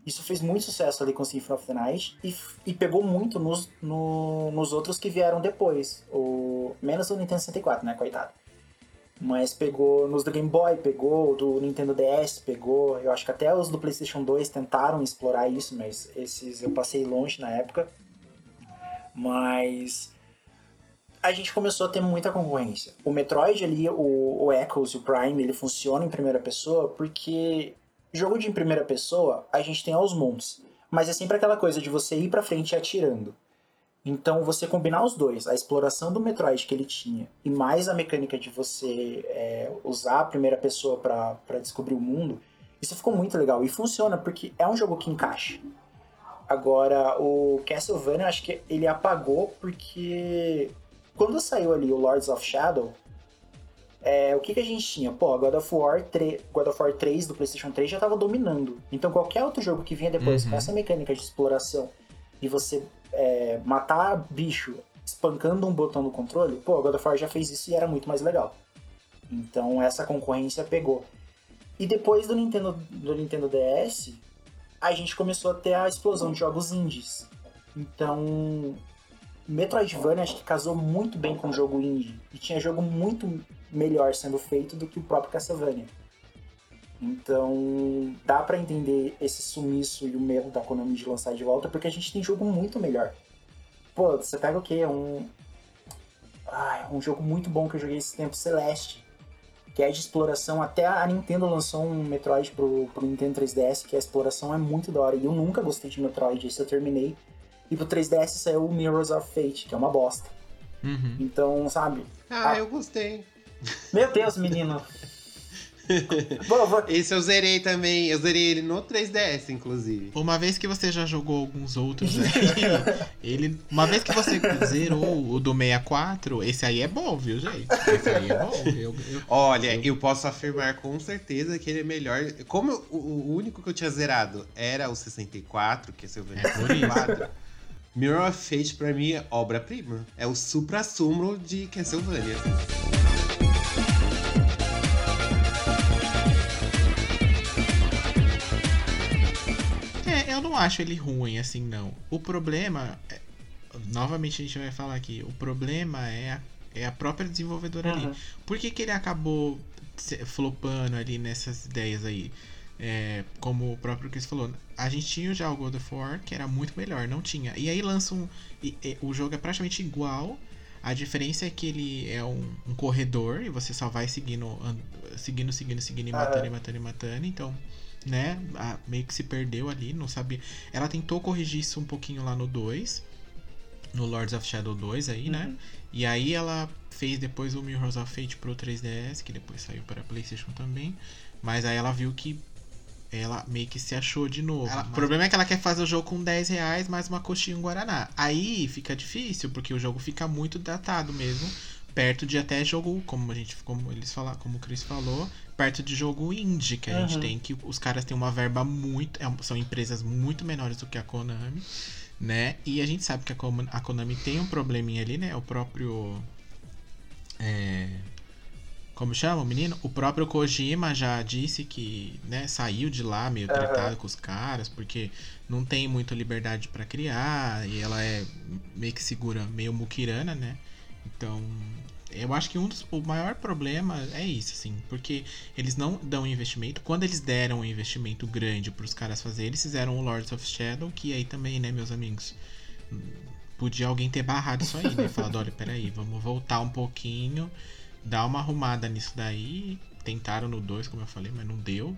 Isso fez muito sucesso ali com Symphony of the Night e, e pegou muito nos, no- nos outros que vieram depois. O, menos do Nintendo 64, né? Coitado. Mas pegou nos do Game Boy, pegou do Nintendo DS, pegou. Eu acho que até os do PlayStation 2 tentaram explorar isso, mas esses eu passei longe na época. Mas a gente começou a ter muita concorrência. O Metroid ali, o, o Echoes e o Prime, ele funciona em primeira pessoa porque jogo de primeira pessoa a gente tem aos montes, mas é sempre aquela coisa de você ir pra frente atirando. Então você combinar os dois, a exploração do Metroid que ele tinha e mais a mecânica de você é, usar a primeira pessoa pra pra descobrir o mundo, isso ficou muito legal e funciona porque é um jogo que encaixa. Agora, o Castlevania, eu acho que ele apagou porque quando saiu ali o Lords of Shadow, é, o que, que a gente tinha? Pô, God of, War 3, God of War 3 do PlayStation 3 já tava dominando. Então qualquer outro jogo que vinha depois Uhum. com essa mecânica de exploração e você é, matar bicho espancando um botão no controle, pô, God of War já fez isso e era muito mais legal. Então essa concorrência pegou. E depois do Nintendo, do Nintendo DS, a gente começou a ter a explosão de jogos indies. Então, Metroidvania acho que casou muito bem com o jogo indie. E tinha jogo muito melhor sendo feito do que o próprio Castlevania. Então, dá pra entender esse sumiço e o medo da Konami de lançar de volta, porque a gente tem jogo muito melhor. Pô, você pega o quê? Um. Ai, um jogo muito bom que eu joguei esse tempo, Celeste. Que é de exploração. Até a Nintendo lançou um Metroid pro, pro Nintendo 3DS, que a exploração é muito da hora. E eu nunca gostei de Metroid, esse eu terminei. E pro 3DS saiu o Mirrors of Fate, que é uma bosta. Uhum. Então, sabe? Ah, Ah. eu gostei. Meu Deus, menino. [LAUGHS] Esse eu zerei também. Eu zerei ele no 3DS, inclusive. Uma vez que você já jogou alguns outros aí, [LAUGHS] ele. Uma vez que você zerou o do 64, esse aí é bom, viu, gente? Esse aí é bom. Eu, eu- Olha, eu posso afirmar com certeza que ele é melhor. Como eu- o, o único que eu tinha zerado era o 64, que é seu É por isso. 64. Mirror of Fate pra mim é obra-prima. É o supra-sumo de Castlevania. Não acho ele ruim assim, não. O problema. é- novamente a gente vai falar aqui. O problema é a, é a própria desenvolvedora ali. Uhum. Por que, que ele acabou flopando ali nessas ideias aí? É, como o próprio Chris falou, a gente tinha já o God of War, que era muito melhor, não tinha. E aí lança um. e- e- o jogo é praticamente igual. A diferença é que ele é um, um corredor e você só vai seguindo, an- seguindo, seguindo, seguindo e matando e matando e matando. Então, né, meio que se perdeu ali, não sabia. Ela tentou corrigir isso um pouquinho lá no 2, no Lords of Shadow 2 aí, né? Uhum. E aí ela fez depois o Mirrors of Fate pro 3DS, que depois saiu para PlayStation também. Mas aí ela viu que ela meio que se achou de novo. Ela- O problema é que ela quer fazer o jogo com 10 reais mais uma coxinha e um Guaraná. Aí fica difícil, porque o jogo fica muito datado mesmo. Perto de até jogo, como a gente, como eles falaram, como o Chris falou, perto de jogo indie que a gente Uhum. tem, que os caras têm uma verba muito. é- são empresas muito menores do que a Konami, né? E a gente sabe que a Kon- a Konami tem um probleminha ali, né? O próprio. É, como chama o menino? O próprio Kojima já disse que, né, saiu de lá meio Aham. tretado com os caras, porque não tem muita liberdade pra criar, e ela é meio que segura, meio muquirana, né? Então, eu acho que um dos, o maior problema é isso, assim, porque eles não dão investimento. Quando eles deram um investimento grande pros caras fazerem, eles fizeram o Lords of Shadow, que aí também, né, meus amigos, podia alguém ter barrado isso aí, né? Falado, olha, peraí, vamos voltar um pouquinho, dar uma arrumada nisso daí. Tentaram no 2, como eu falei, mas não deu.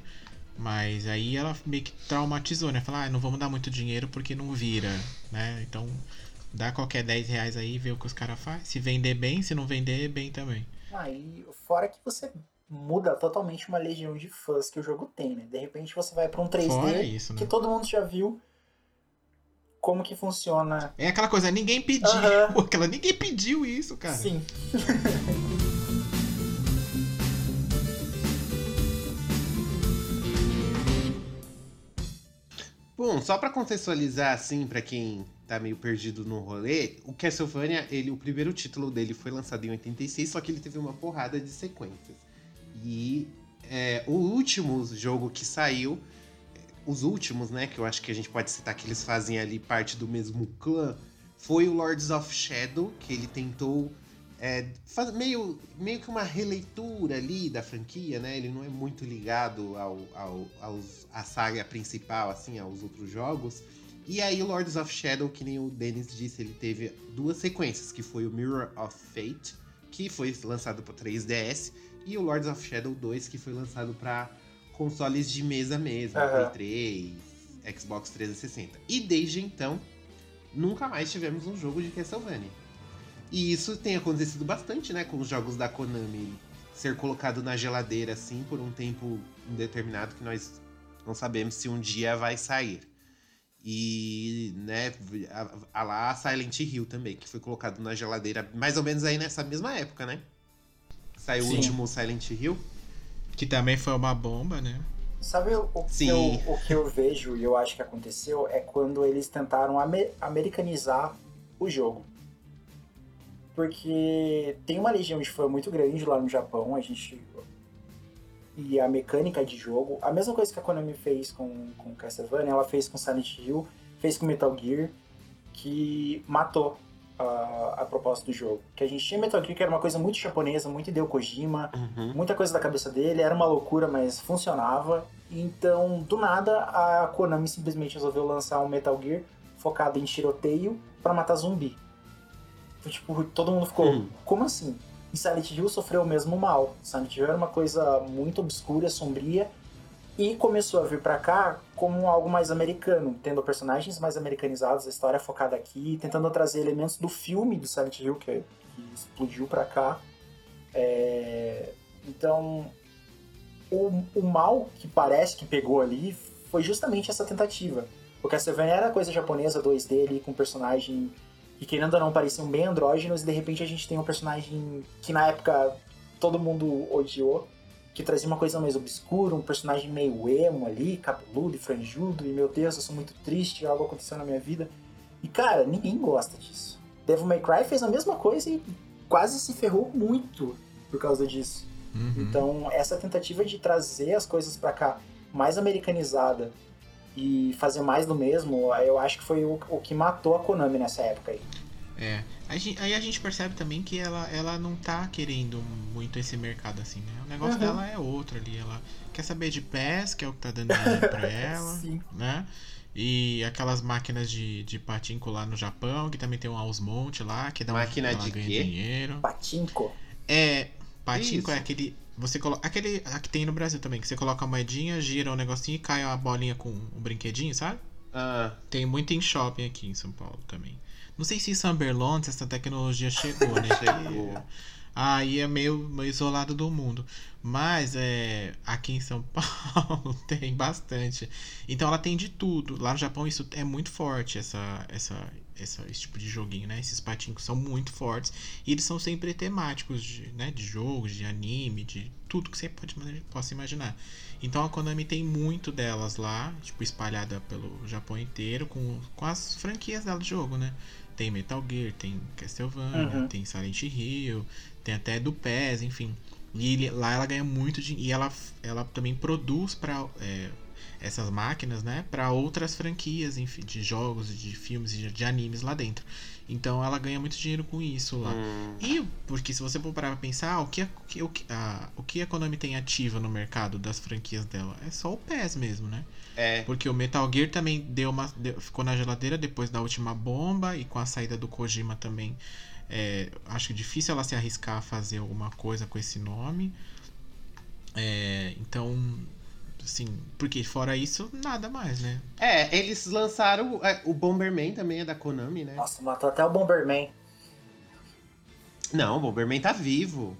Mas aí ela meio que traumatizou, né? Falar, ah, não vamos dar muito dinheiro porque não vira, né? Então, dá qualquer 10 reais aí e vê o que os caras fazem. Se vender bem, se não vender, bem também. Aí, fora que você muda totalmente uma legião de fãs que o jogo tem, né? De repente você vai pra um 3D Fora isso, né? que todo mundo já viu como que funciona. É aquela coisa, ninguém pediu. Aham. [LAUGHS] Aquela, ninguém pediu isso, cara. Sim. [LAUGHS] Bom, só pra contextualizar assim, pra quem tá meio perdido no rolê, o Castlevania, ele, o primeiro título dele foi lançado em 86, só que ele teve uma porrada de sequências. E é, o último jogo que saiu, os últimos, né, que eu acho que a gente pode citar que eles fazem ali parte do mesmo clã, foi o Lords of Shadow, que ele tentou é, faz meio, meio que uma releitura ali da franquia, né? Ele não é muito ligado ao, ao, aos, à saga principal, assim, aos outros jogos. E aí o Lords of Shadow, que nem o Dennis disse, ele teve duas sequências, que foi o Mirror of Fate, que foi lançado para 3DS, e o Lords of Shadow 2, que foi lançado para consoles de mesa mesmo, Aham. Play 3, Xbox 360. E desde então, nunca mais tivemos um jogo de Castlevania. E isso tem acontecido bastante, né, com os jogos da Konami ser colocado na geladeira assim por um tempo indeterminado que nós não sabemos se um dia vai sair. E, né, a, a lá Silent Hill também, que foi colocado na geladeira mais ou menos aí nessa mesma época, né? Saiu o Sim. último Silent Hill. Que também foi uma bomba, né? Sabe o, o que Sim. eu, o que eu vejo e eu acho que aconteceu é quando eles tentaram ame- americanizar o jogo. Porque tem uma legião de fã muito grande lá no Japão, a gente. E a mecânica de jogo, a mesma coisa que a Konami fez com, com Castlevania, ela fez com Silent Hill, fez com Metal Gear, que matou a, a proposta do jogo. Que a gente tinha Metal Gear que era uma coisa muito japonesa, muito Hideo Kojima, Uhum. muita coisa da cabeça dele, era uma loucura, mas funcionava. Então, do nada, a Konami simplesmente resolveu lançar um Metal Gear focado em tiroteio pra matar zumbi. Então, tipo, todo mundo ficou, Hum. como assim? E Silent Hill sofreu o mesmo mal. Silent Hill era uma coisa muito obscura, sombria, e começou a vir pra cá como algo mais americano, tendo personagens mais americanizados, a história focada aqui, tentando trazer elementos do filme do Silent Hill, que, que explodiu pra cá. É, Então, o, o mal que parece que pegou ali foi justamente essa tentativa. O Castlevania era coisa japonesa 2D ali, com personagem que querendo ou não pareciam bem andrógenos, e de repente a gente tem um personagem que na época todo mundo odiou, que trazia uma coisa mais obscura, um personagem meio emo ali, cabeludo e franjudo, e meu Deus, eu sou muito triste, algo aconteceu na minha vida. E cara, ninguém gosta disso. Devil May Cry fez a mesma coisa e quase se ferrou muito por causa disso. Uhum. Então, essa tentativa de trazer as coisas pra cá mais americanizada e fazer mais do mesmo, eu acho que foi o, o que matou a Konami nessa época aí. É. Aí, a gente- percebe também que ela, ela não tá querendo muito esse mercado assim, né? O negócio Uhum. dela é outro ali. Ela quer saber de pés, que é o que tá dando dinheiro pra [LAUGHS] ela, Sim. né? E aquelas máquinas de, de patinco lá no Japão, que também tem um Alsmont lá, que dá um, Máquina ela de ganha quê? dinheiro. Patinco. É, patinco Isso. é aquele. Você coloca. Aquele. A que tem no Brasil também, que você coloca a moedinha, gira um negocinho e cai uma bolinha com um brinquedinho, sabe? Ah, Tem muito em shopping aqui em São Paulo também. Não sei se em São Berlão essa tecnologia chegou, né? [LAUGHS] Chegou. Aí é meio, meio isolado do mundo. Mas é, aqui em São [LAUGHS] Paulo [LAUGHS] tem bastante. Então ela tem de tudo. Lá no Japão isso é muito forte, essa, essa, essa, esse tipo de joguinho, né? Esses patinhos são muito fortes. E eles são sempre temáticos de, né? de jogos, de anime, de tudo que você pode, possa imaginar. Então a Konami tem muito delas lá, tipo, espalhada pelo Japão inteiro, com, com as franquias dela de jogo, né? Tem Metal Gear, tem Castlevania, Uhum. tem Silent Hill, tem até do PES, enfim. E ele- lá ela ganha muito dinheiro. E ela, ela também produz para essas máquinas, né? Para outras franquias, enfim, de jogos, de filmes e de, de animes lá dentro. Então ela ganha muito dinheiro com isso lá. hum. E porque se você for parar pra pensar, o que, a, o, que, o, que, a, o que a Konami tem ativa no mercado das franquias dela? É só o PES mesmo, né? É. Porque o Metal Gear também deu uma, deu- ficou na geladeira depois da última bomba e com a saída do Kojima também. é, acho difícil ela se arriscar a fazer alguma coisa com esse nome. É, então, assim, porque fora isso, nada mais, né? É, eles lançaram. é, o Bomberman também é da Konami, né? Nossa, matou até o Bomberman. Não, o Bomberman tá vivo.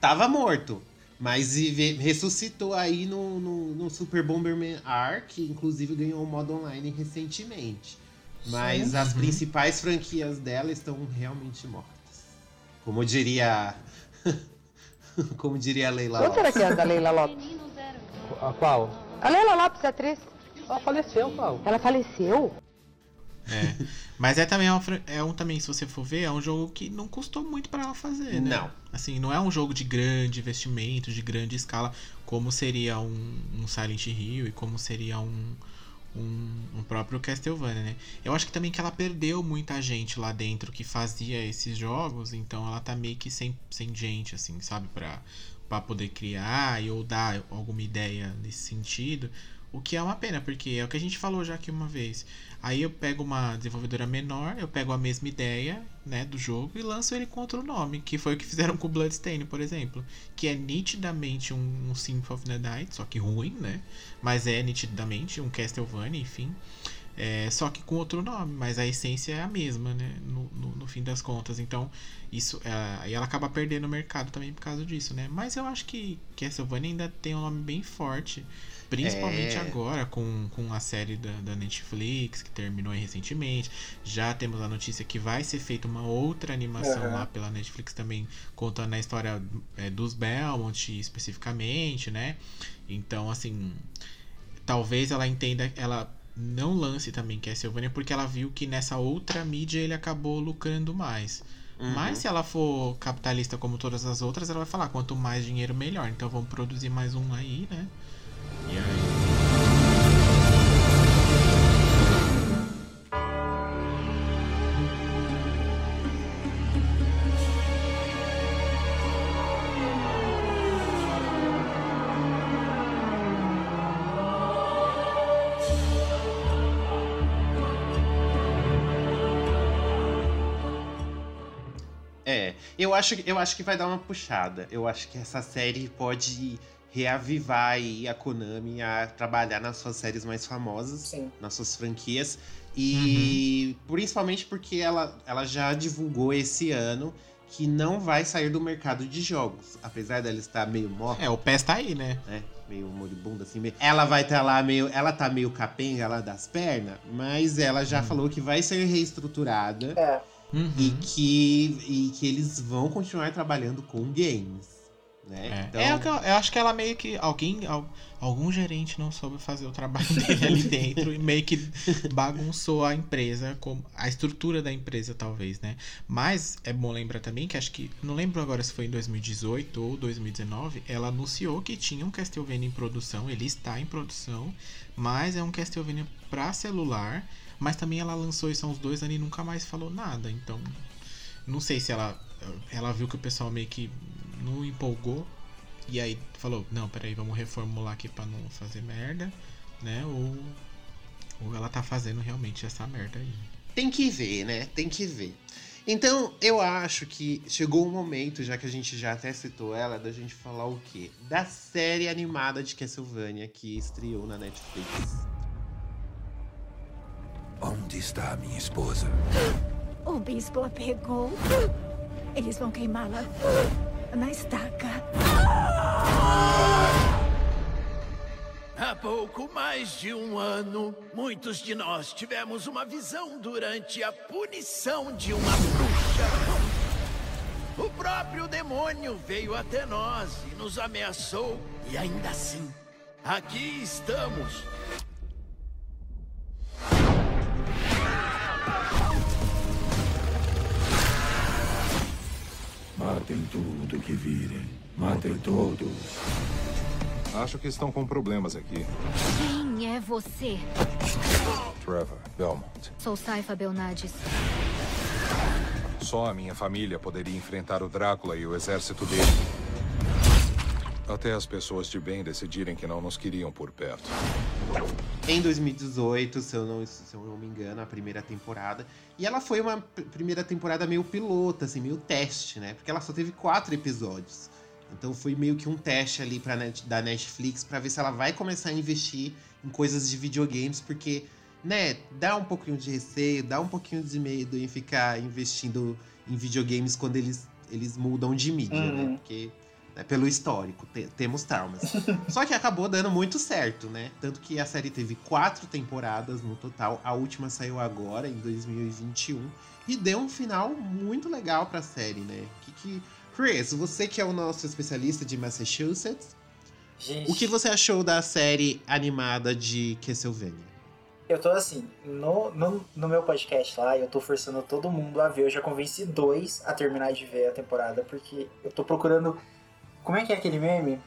Tava morto. Mas vive- ressuscitou aí no, no, no Super Bomberman R, que inclusive ganhou o modo online recentemente. Mas as Uhum. principais franquias dela estão realmente mortas. Como diria. [LAUGHS] Como diria a Leila Quanto será Lopes. que é a da Leila [LAUGHS] Lopes? A qual? A Leila Lopes, a atriz. Ela faleceu, qual? Ela faleceu? É. Mas é também uma é um também, se você for ver, é um jogo que não custou muito pra ela fazer, né? Não. Assim, não é um jogo de grande investimento, de grande escala, como seria um, um Silent Hill e como seria um, um, um próprio Castlevania, né? Eu acho que também que ela perdeu muita gente lá dentro que fazia esses jogos, então ela tá meio que sem, sem gente, assim, sabe? Pra, pra poder criar e ou dar alguma ideia nesse sentido. O que é uma pena, porque é o que a gente falou já aqui uma vez. Aí eu pego uma desenvolvedora menor, eu pego a mesma ideia, né, do jogo e lanço ele com outro nome, que foi o que [LAUGHS] fizeram com o Bloodstained, por exemplo, que é nitidamente um, um Symphony of the Night, só que ruim, né? Mas é nitidamente um Castlevania, enfim. É, só que com outro nome, mas a essência é a mesma, né? No, no, no fim das contas. Então, isso. é, Aí ela acaba perdendo o mercado também por causa disso, né? Mas eu acho que Castlevania ainda tem um nome bem forte. Principalmente É. agora com, com a série da, da Netflix, que terminou aí recentemente. Já temos a notícia que vai ser feita uma outra animação Aham. lá pela Netflix também, contando a história é, dos Belmont especificamente, né? Então, assim, talvez ela entenda, ela não lance também Castlevania, porque ela viu que nessa outra mídia ele acabou lucrando mais. Uhum. Mas se ela for capitalista como todas as outras, ela vai falar quanto mais dinheiro melhor. Então vamos produzir mais um aí, né? Eu acho, eu acho que vai dar uma puxada. Eu acho que essa série pode reavivar aí a Konami a trabalhar nas suas séries mais famosas, Sim. nas suas franquias. E principalmente porque ela, ela já divulgou esse ano que não vai sair do mercado de jogos. Apesar dela estar meio morta, É, o PES tá aí, né? né? Meio moribunda, assim. meio- Ela vai estar lá meio. Ela tá meio capenga lá das pernas, mas ela já falou que vai ser reestruturada É, Uhum. e que, e que eles vão continuar trabalhando com games. Né? É, Então, é eu, eu acho que ela meio que. Alguém. al- algum gerente não soube fazer o trabalho [LAUGHS] dele ali dentro e meio que bagunçou a empresa, como a estrutura da empresa, talvez, né? Mas é bom lembrar também que acho que. Não lembro agora se foi em 2018 ou 2019. Ela anunciou que tinha um Castlevania em produção. Ele está em produção, mas é um Castlevania pra celular. Mas também ela lançou isso há uns dois anos e nunca mais falou nada. Então. Não sei se ela. Ela viu que o pessoal meio que não empolgou. E aí falou, não, peraí, vamos reformular aqui pra não fazer merda, né? Ou, ou ela tá fazendo realmente essa merda aí. Tem que ver, né? Tem que ver. Então, eu acho que chegou o momento, já que a gente já até citou ela, da gente falar o quê? Da série animada de Castlevania que estreou na Netflix. Onde está a minha esposa? O bispo a pegou. Eles vão queimá-la na estaca. Há pouco mais de um ano, muitos de nós tivemos uma visão durante a punição de uma bruxa. O próprio demônio veio até nós e nos ameaçou, e ainda assim, aqui estamos. Matem tudo que virem. Matem todos. Acho que estão com problemas aqui. Quem é você? Trevor Belmont. Sou Saifa Belnades. Só a minha família poderia enfrentar o Drácula e o exército dele. Até as pessoas de bem decidirem que não nos queriam por perto. Em 2018, se eu, não, se eu não me engano, a primeira temporada. E ela foi uma primeira temporada meio pilota, assim, meio teste, né? Porque ela só teve quatro episódios. Então foi meio que um teste ali pra net, da Netflix pra ver se ela vai começar a investir em coisas de videogames, porque, né, dá um pouquinho de receio, dá um pouquinho de medo em ficar investindo em videogames quando eles, eles mudam de mídia, né? Uhum. Porque, né, pelo histórico, te- temos traumas. [LAUGHS] Só que acabou dando muito certo, né? Tanto que a série teve quatro temporadas no total. A última saiu agora, em 2021. E deu um final muito legal pra série, né? Que, que... Chris, você que é o nosso especialista de Massachusetts, gente. o que você achou da série animada de Castlevania? Eu tô assim, no, no, no meu podcast lá, eu tô forçando todo mundo a ver. Eu já convenci dois a terminar de ver a temporada, porque eu tô procurando. Como é que é aquele meme?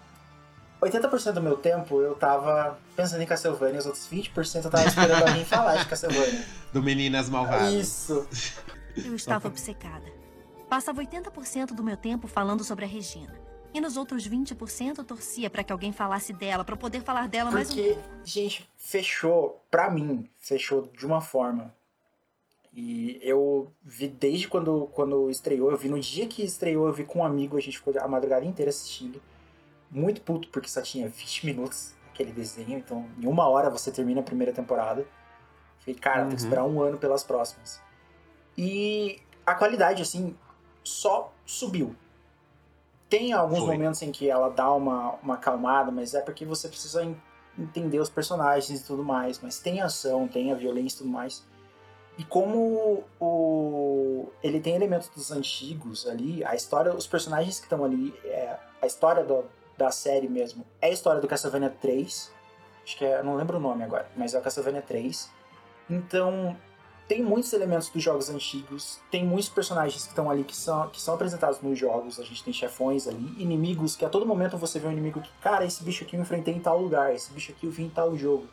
80% do meu tempo eu tava pensando em Castlevania, os outros 20% eu tava esperando alguém [LAUGHS] falar de Castlevania. Do Meninas Malvadas. Isso. Eu estava obcecada. Passava 80% do meu tempo falando sobre a Regina. E nos outros 20% eu torcia pra que alguém falasse dela, pra eu poder falar dela mais um Porque, gente, fechou, pra mim, fechou de uma forma. E eu vi desde quando, quando estreou, eu vi no dia que estreou, eu vi com um amigo, a gente ficou a madrugada inteira assistindo. Muito puto, porque só tinha 20 minutos aquele desenho, então em uma hora você termina a primeira temporada. Falei, cara, tem que Uhum. esperar um ano pelas próximas. E a qualidade, assim, só subiu. Tem alguns Foi. momentos em que ela dá uma, uma acalmada, mas é porque você precisa en- entender os personagens e tudo mais, mas tem ação, tem a violência e tudo mais. E como o ele tem elementos dos antigos ali, a história, os personagens que estão ali, é, a história do, da série mesmo, é a história do Castlevania 3. Acho que é, não lembro o nome agora, mas é o Castlevania 3. Então, tem muitos elementos dos jogos antigos, tem muitos personagens que estão ali que são, que são apresentados nos jogos. A gente tem chefões ali, inimigos que a todo momento você vê um inimigo que, cara, esse bicho aqui eu enfrentei em tal lugar, esse bicho aqui eu vi em tal jogo.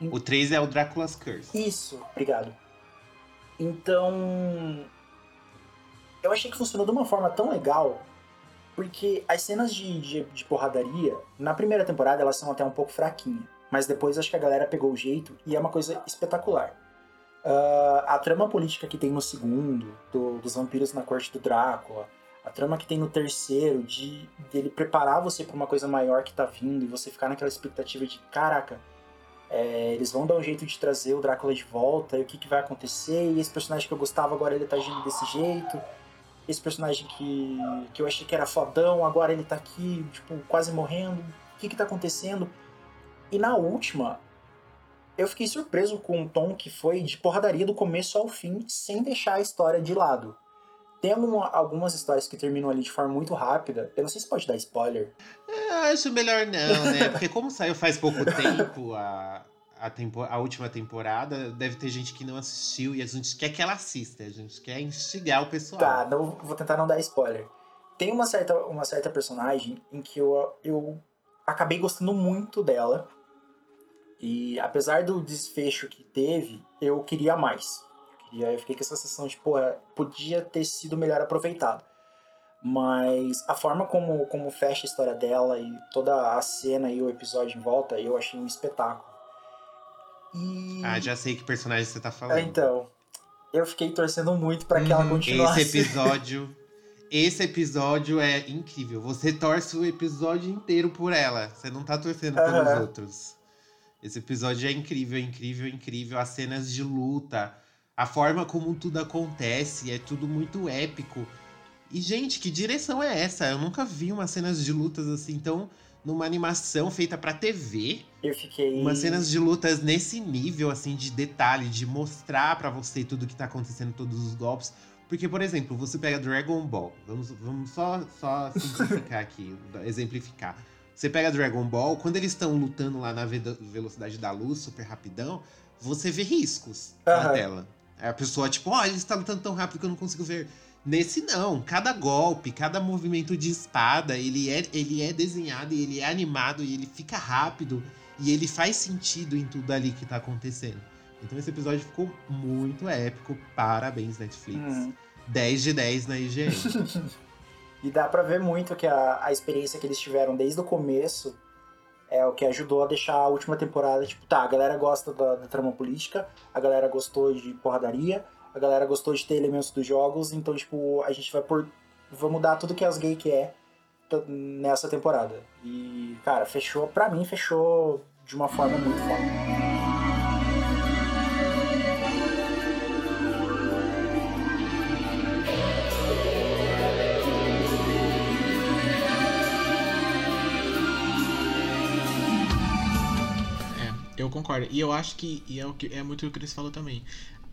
O 3 é o Drácula's Curse. Isso, obrigado. Então. Eu achei que funcionou de uma forma tão legal, porque as cenas de, de, de porradaria, na primeira temporada, elas são até um pouco fraquinhas. Mas depois acho que a galera pegou o jeito e é uma coisa espetacular. Uh, a trama política que tem no segundo, do, dos vampiros na corte do Drácula, a trama que tem no terceiro, de dele preparar você para uma coisa maior que tá vindo e você ficar naquela expectativa de caraca, é, eles vão dar um jeito de trazer o Drácula de volta, e o que, que vai acontecer, e esse personagem que eu gostava agora ele tá agindo desse jeito, esse personagem que, que eu achei que era fodão, agora ele tá aqui, tipo, quase morrendo, o que que tá acontecendo? E na última, eu fiquei surpreso com o tom que foi de porradaria do começo ao fim, sem deixar a história de lado. Tem alguma, algumas histórias que terminam ali de forma muito rápida. Eu não sei se pode dar spoiler. Eu acho melhor não, né? Porque como saiu faz pouco tempo a, a, tempo, a última temporada, deve ter gente que não assistiu e a gente quer que ela assista. A gente quer instigar o pessoal. Tá, não, vou tentar não dar spoiler. Tem uma certa, uma certa personagem em que eu, eu acabei gostando muito dela. E apesar do desfecho que teve, eu queria mais. E aí eu fiquei com essa sensação de, pô, podia ter sido melhor aproveitado. Mas a forma como, como fecha a história dela e toda a cena e o episódio em volta, eu achei um espetáculo. E... Ah, já sei que personagem você tá falando. Então, eu fiquei torcendo muito para que ela uhum. continuasse. Esse episódio. esse episódio é incrível. Você torce o episódio inteiro por ela. Você não tá torcendo uhum. pelos outros. Esse episódio é incrível, incrível, incrível. As cenas de luta a forma como tudo acontece é tudo muito épico. E, gente, que direção é essa? Eu nunca vi umas cenas de lutas assim tão. numa animação feita pra TV. Eu fiquei. Umas cenas de lutas nesse nível, assim, de detalhe, de mostrar para você tudo que tá acontecendo, todos os golpes. Porque, por exemplo, você pega Dragon Ball. Vamos, vamos só, só simplificar aqui, [LAUGHS] exemplificar. Você pega Dragon Ball, quando eles estão lutando lá na velocidade da luz, super rapidão, você vê riscos uhum. na tela. A pessoa, tipo, ó, oh, ele está lutando tão rápido que eu não consigo ver. Nesse não, cada golpe, cada movimento de espada, ele é, ele é desenhado e ele é animado e ele fica rápido e ele faz sentido em tudo ali que tá acontecendo. Então esse episódio ficou muito épico. Parabéns, Netflix. Hum. 10 de 10 na IGN. [LAUGHS] e dá pra ver muito que a, a experiência que eles tiveram desde o começo é o que ajudou a deixar a última temporada, tipo, tá, a galera gosta da, da, trama política, a galera gostou de porradaria, a galera gostou de ter elementos dos jogos, então, tipo, a gente vai por. Vamos mudar tudo que as gay que é nessa temporada. E, cara, fechou, pra mim, fechou de uma forma muito forte. Concordo. E eu acho que, e é, o que é muito o que o Chris falou também.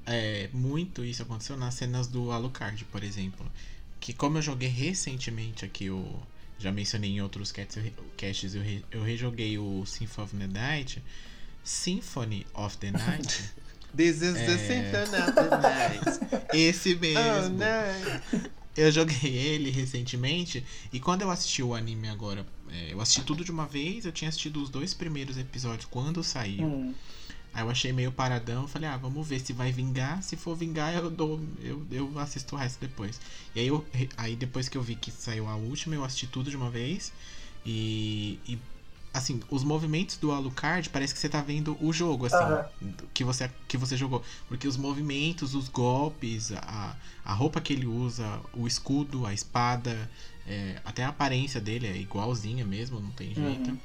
É, muito isso aconteceu nas cenas do Alucard, por exemplo. Que como eu joguei recentemente aqui o. Já mencionei em outros casts, eu, re, eu rejoguei o Symphony of the Night. Symphony of the Night. [LAUGHS] This is é... the Symphony of the Night. [LAUGHS] Esse mesmo. Oh. Eu joguei ele recentemente e quando eu assisti o anime agora, é, eu assisti tudo de uma vez, eu tinha assistido os dois primeiros episódios quando saiu. Hum. Aí eu achei meio paradão, falei, ah, vamos ver se vai vingar. Se for vingar, eu dou. Eu, eu assisto o resto depois. E aí, eu, aí depois que eu vi que saiu a última, eu assisti tudo de uma vez. E, e assim, os movimentos do Alucard parece que você tá vendo o jogo, assim, uhum. que, você, que você jogou. Porque os movimentos, os golpes, a, a roupa que ele usa, o escudo, a espada, é, até a aparência dele é igualzinha mesmo, não tem jeito. Uhum.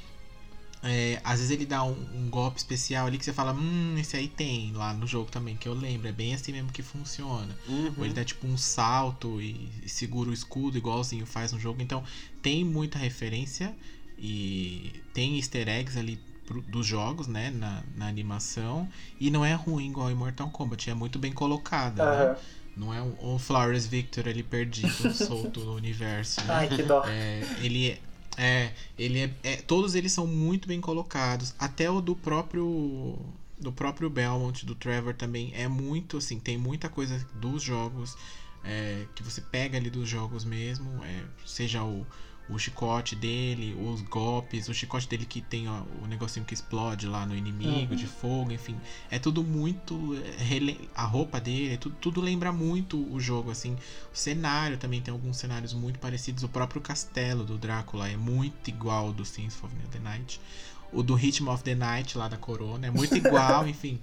É, às vezes ele dá um, um, golpe especial ali que você fala, hum, esse aí tem lá no jogo também, que eu lembro, é bem assim mesmo que funciona. Uhum. Ou ele dá tipo um salto e, e segura o escudo igualzinho faz no jogo. Então tem muita referência e tem easter eggs ali pro- dos jogos, né? Na, na animação. E não é ruim igual em Mortal Kombat. É muito bem colocada, né? Não é um, um Flores Victor ali perdido, [LAUGHS] solto no universo. Né? Ai, que dó. É, ele é. É, ele é, é- Todos eles são muito bem colocados. Até o do próprio. Do próprio Belmont, do Trevor também. É muito assim, tem muita coisa dos jogos. é, que você pega ali dos jogos mesmo. é, seja o, o chicote dele, os golpes, o chicote dele que tem ó, o negocinho que explode lá no inimigo, Uhum. de fogo, enfim. É tudo muito. A roupa dele, é tudo, tudo lembra muito o jogo, assim. O cenário também tem alguns cenários muito parecidos. O próprio castelo do Drácula é muito igual ao do Sins of the Night. O do Rhythm of the Night lá da Corona é muito igual, [LAUGHS] enfim.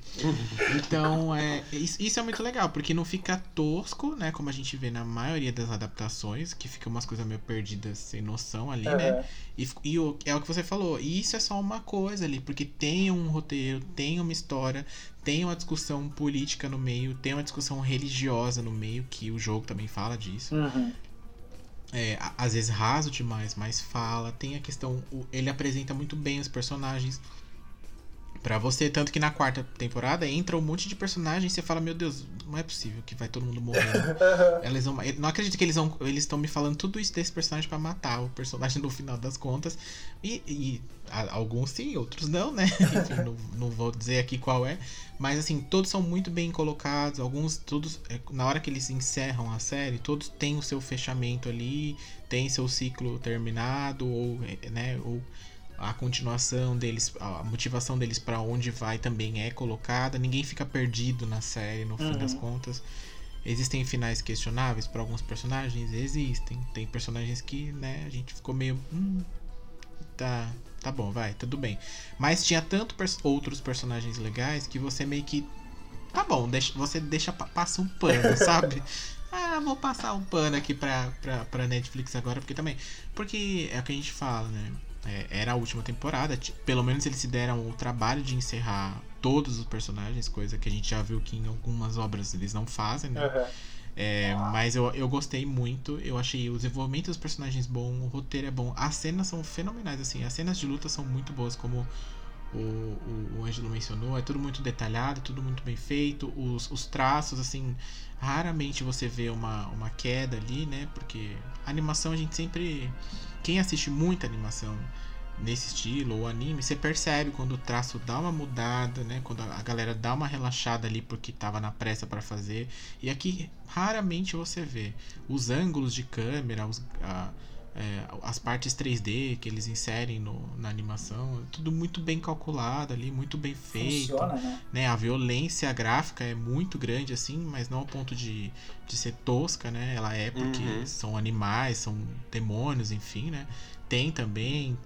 Então, é, isso, é muito legal, porque não fica tosco, né? Como a gente vê na maioria das adaptações, que fica umas coisas meio perdidas sem noção ali, né? Aham. E, e o- é o que você falou. E isso é só uma coisa ali, porque tem um roteiro, tem uma história, tem uma discussão política no meio, tem uma discussão religiosa no meio, que o jogo também fala disso. Uhum. É, às vezes raso demais, mas fala. Tem a questão. ele apresenta muito bem os personagens. Pra você, tanto que na quarta temporada entra um monte de personagens e você fala, meu Deus, não é possível que vai todo mundo morrer. [LAUGHS] Eles vão, não acredito que eles vão, eles estão me falando tudo isso desse personagem pra matar o personagem no final das contas. E, e a- alguns sim, outros não, né? [LAUGHS] Enfim, não, não vou dizer aqui qual é, mas assim, todos são muito bem colocados, alguns todos é, na hora que eles encerram a série, todos têm o seu fechamento ali, tem seu ciclo terminado ou, é, né, ou a continuação deles, a motivação deles pra onde vai também é colocada. Ninguém fica perdido na série no fim Uhum. das contas. Existem finais questionáveis para alguns personagens? Existem. Tem personagens que, né, a gente ficou meio. Hum, tá, tá bom, vai, tudo bem. Mas tinha tanto pers- outros personagens legais que você meio que. Tá bom, deixa, você deixa pa- passa um pano, [LAUGHS] sabe? Ah, vou passar um pano aqui pra, pra, pra Netflix agora, porque também. Porque é o que a gente fala, né? É, era a última temporada, pelo menos eles se deram o trabalho de encerrar todos os personagens, coisa que a gente já viu que em algumas obras eles não fazem, né? Aham. É, mas eu, eu gostei muito, eu achei o desenvolvimento dos personagens bom, o roteiro é bom, as cenas são fenomenais, assim, as cenas de luta são muito boas, como o, o, o Ângelo mencionou, é tudo muito detalhado, tudo muito bem feito, os, os traços, assim, raramente você vê uma, uma queda ali, né? Porque a animação a gente sempre. Quem assiste muita animação nesse estilo ou anime, você percebe quando o traço dá uma mudada, né? Quando a galera dá uma relaxada ali porque tava na pressa para fazer. E aqui raramente você vê os ângulos de câmera, os, a- é, as partes 3D que eles inserem no, na animação, tudo muito bem calculado ali, muito bem feito Funciona, né? né, a violência gráfica é muito grande assim, mas não ao ponto de, de ser tosca, né? Ela é porque Uhum. são animais, são demônios, enfim, né? Tem também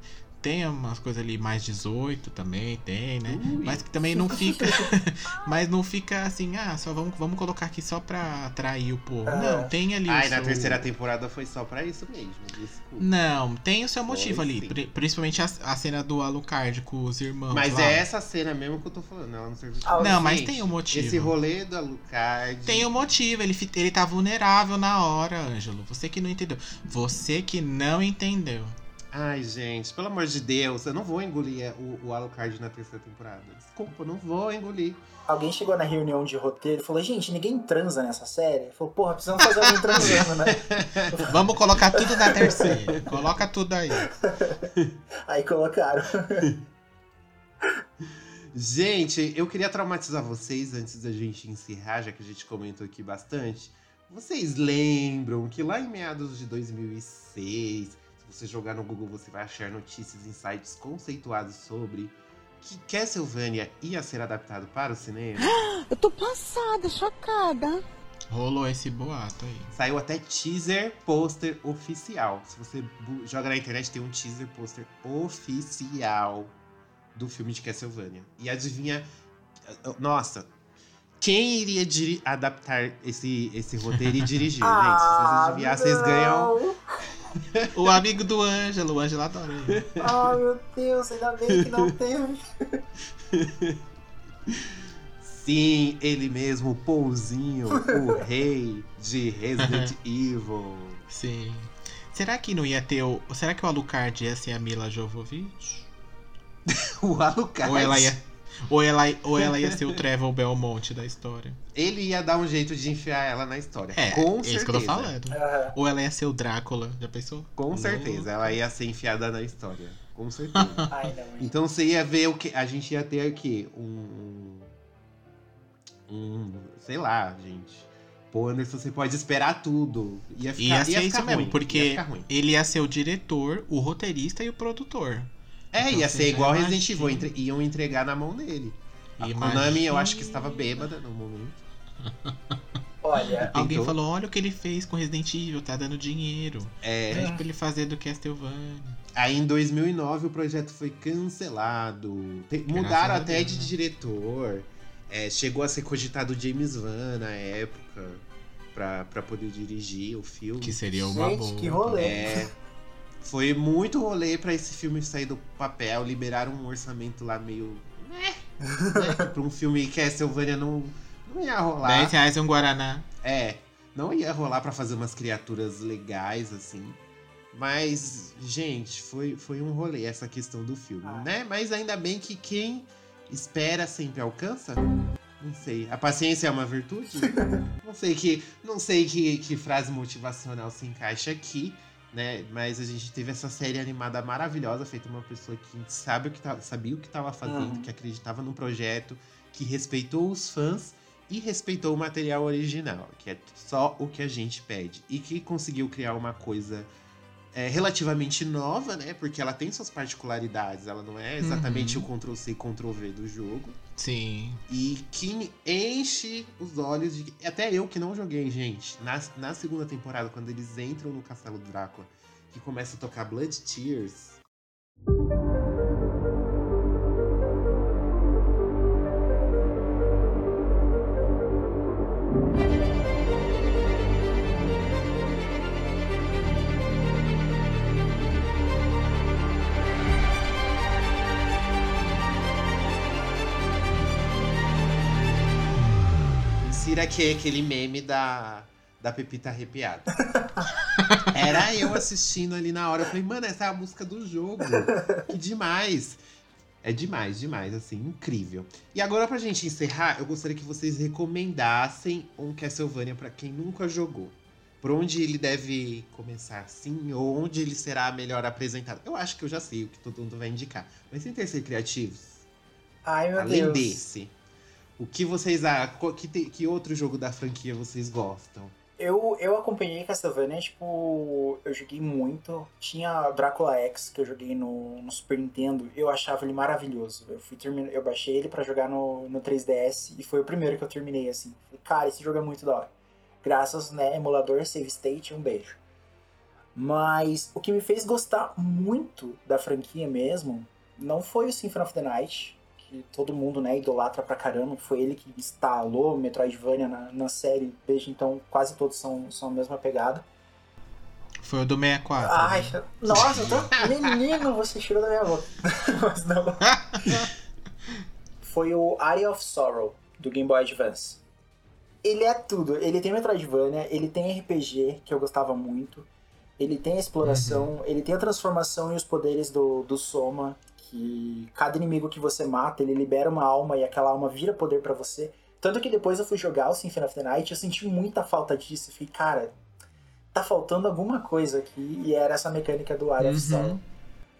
tem umas coisas ali mais 18 também, tem, né? Mas que também não fica [LAUGHS] mas não fica assim, ah, só vamos, vamos colocar aqui só pra atrair o povo. Não, tem ali Ai, na seu- terceira temporada foi só pra isso mesmo. Desculpa. Não, tem o seu Foi, motivo ali, sim. pri- principalmente a, a cena do Alucard com os irmãos Mas lá. é essa cena mesmo que eu tô falando, ela não serviu de Ah, Não, mas Gente, tem um motivo. Esse rolê do Alucard. Tem um motivo, ele, ele tá vulnerável na hora, Ângelo. Você que não entendeu. Você que não entendeu. Ai, gente, pelo amor de Deus, eu não vou engolir é, o, o Alucard na terceira temporada. Desculpa, eu não vou engolir. Alguém chegou na reunião de roteiro e falou, gente, ninguém transa nessa série? Falou, porra, precisamos fazer alguém transando, né? [LAUGHS] Vamos colocar tudo na terceira. Coloca tudo aí. [LAUGHS] Aí colocaram. Gente, eu queria traumatizar vocês antes da gente encerrar, já que a gente comentou aqui bastante. Vocês lembram que lá em meados de 2006, se você jogar no Google, você vai achar notícias em sites conceituados sobre que Castlevania ia ser adaptado para o cinema? [GASPS] Eu tô passada, chocada. Rolou esse boato aí. Saiu até teaser pôster oficial. Se você joga na internet, tem um teaser pôster oficial do filme de Castlevania. E adivinha. Nossa, quem iria adaptar esse, esse roteiro e dirigir, Ah, [LAUGHS] gente? Se vocês adivinhar, vocês ganham. O amigo do Ângelo, o Ângelo adora ele. Ai, meu Deus, ainda bem que não teve. Sim, ele mesmo, o Pouzinho, o rei de Resident [LAUGHS] Evil. Sim. Será que não ia ter o. Será que o Alucard ia ser a Mila Jovovich? [LAUGHS] o Alucard. Ou ela ia, ou ela, ou ela ia ser o Trevor Belmonte da história. Ele ia dar um jeito de enfiar ela na história. É, com é certeza. isso que eu tô falando. Ou ela ia ser o Drácula, já pensou? Com certeza, ela ia ser enfiada na história. Com certeza. [LAUGHS] Ai, não, então você ia ver o que. A gente ia ter aqui um. Um. Sei lá, gente. Pô, Anderson, você pode esperar tudo. Ia ficar, Ia ser ia isso ficar mesmo, ruim, ia porque ficar ruim. ele ia ser o diretor, o roteirista e o produtor. É, Então ia ser igual Resident. Evil, entre- iam entregar na mão dele. A Imagina. Konami, eu acho que estava bêbada no momento. [LAUGHS] Olha, Alguém Tentou. falou: olha o que ele fez com Resident Evil, tá dando dinheiro. É. Pede pra ele fazer do Castlevania. Aí em 2009 o projeto foi cancelado. Mudaram até Deus, de né? diretor. É, chegou a ser cogitado James Van na época pra, pra poder dirigir o filme. Que seria uma Gente, boa. que rolê. É, foi muito rolê pra esse filme sair do papel. Liberaram um orçamento lá meio. né, [LAUGHS] pra um filme Castlevania não, não ia rolar. 10 reais um Guaraná. É, não ia rolar pra fazer umas criaturas legais assim. Mas, gente, foi, foi um rolê essa questão do filme, Ah. né? Mas ainda bem que quem espera sempre alcança. Não sei. A paciência é uma virtude? [LAUGHS] não sei que, não sei que, que frase motivacional se encaixa aqui, né? Mas a gente teve essa série animada maravilhosa, feita por uma pessoa que sabe o que tá, sabia o que estava fazendo, Uhum. que acreditava no projeto, que respeitou os fãs e respeitou o material original, que é só o que a gente pede. E que conseguiu criar uma coisa é, relativamente nova, né? Porque ela tem suas particularidades, ela não é exatamente Uhum. o Ctrl-C, Ctrl-V do jogo. Sim. E que enche os olhos de. Até eu que não joguei, gente. Na, na segunda temporada, quando eles entram no Castelo Drácula, que começa a tocar Blood Tears. Insira aqui aquele meme da, da Pepita arrepiada. [LAUGHS] Era eu assistindo ali na hora. Eu falei, mano, essa é a música do jogo. Que demais. É demais, demais, assim, incrível. E agora, pra gente encerrar, eu gostaria que vocês recomendassem um Castlevania pra quem nunca jogou. Por onde ele deve começar, sim, ou onde ele será melhor apresentado. Eu acho que eu já sei o que todo mundo vai indicar. Mas sem ter ser criativos, Ai, meu além Deus. desse, o que vocês acham? Que, te- que outro jogo da franquia vocês gostam? Eu, eu acompanhei Castlevania, tipo, eu joguei muito. Tinha Drácula X, que eu joguei no, no Super Nintendo. Eu achava ele maravilhoso. Eu, fui termin... eu baixei ele pra jogar no, no 3DS e foi o primeiro que eu terminei, assim. Cara, esse jogo é muito da hora. Graças, né, emulador, save state, um beijo. Mas o que me fez gostar muito da franquia mesmo não foi o Symphony of the Night, que todo mundo, né, idolatra pra caramba. Foi ele que instalou Metroidvania na, na série. Desde então, quase todos são, são a mesma pegada. Foi o do 64. Ai, né? nossa, tô... menino, você tirou da minha boca. [LAUGHS] Mas não. Foi o Area of Sorrow, do Game Boy Advance. Ele é tudo. Ele tem Metroidvania, ele tem RPG, que eu gostava muito. Ele tem a exploração, ele tem a transformação e os poderes do, do Soma, que cada inimigo que você mata, ele libera uma alma e aquela alma vira poder pra você. Tanto que depois eu fui jogar o Symphony of the Night, eu senti muita falta disso. Eu fiquei, cara, tá faltando alguma coisa aqui. E era essa mecânica do Area of Uhum. Sorrow.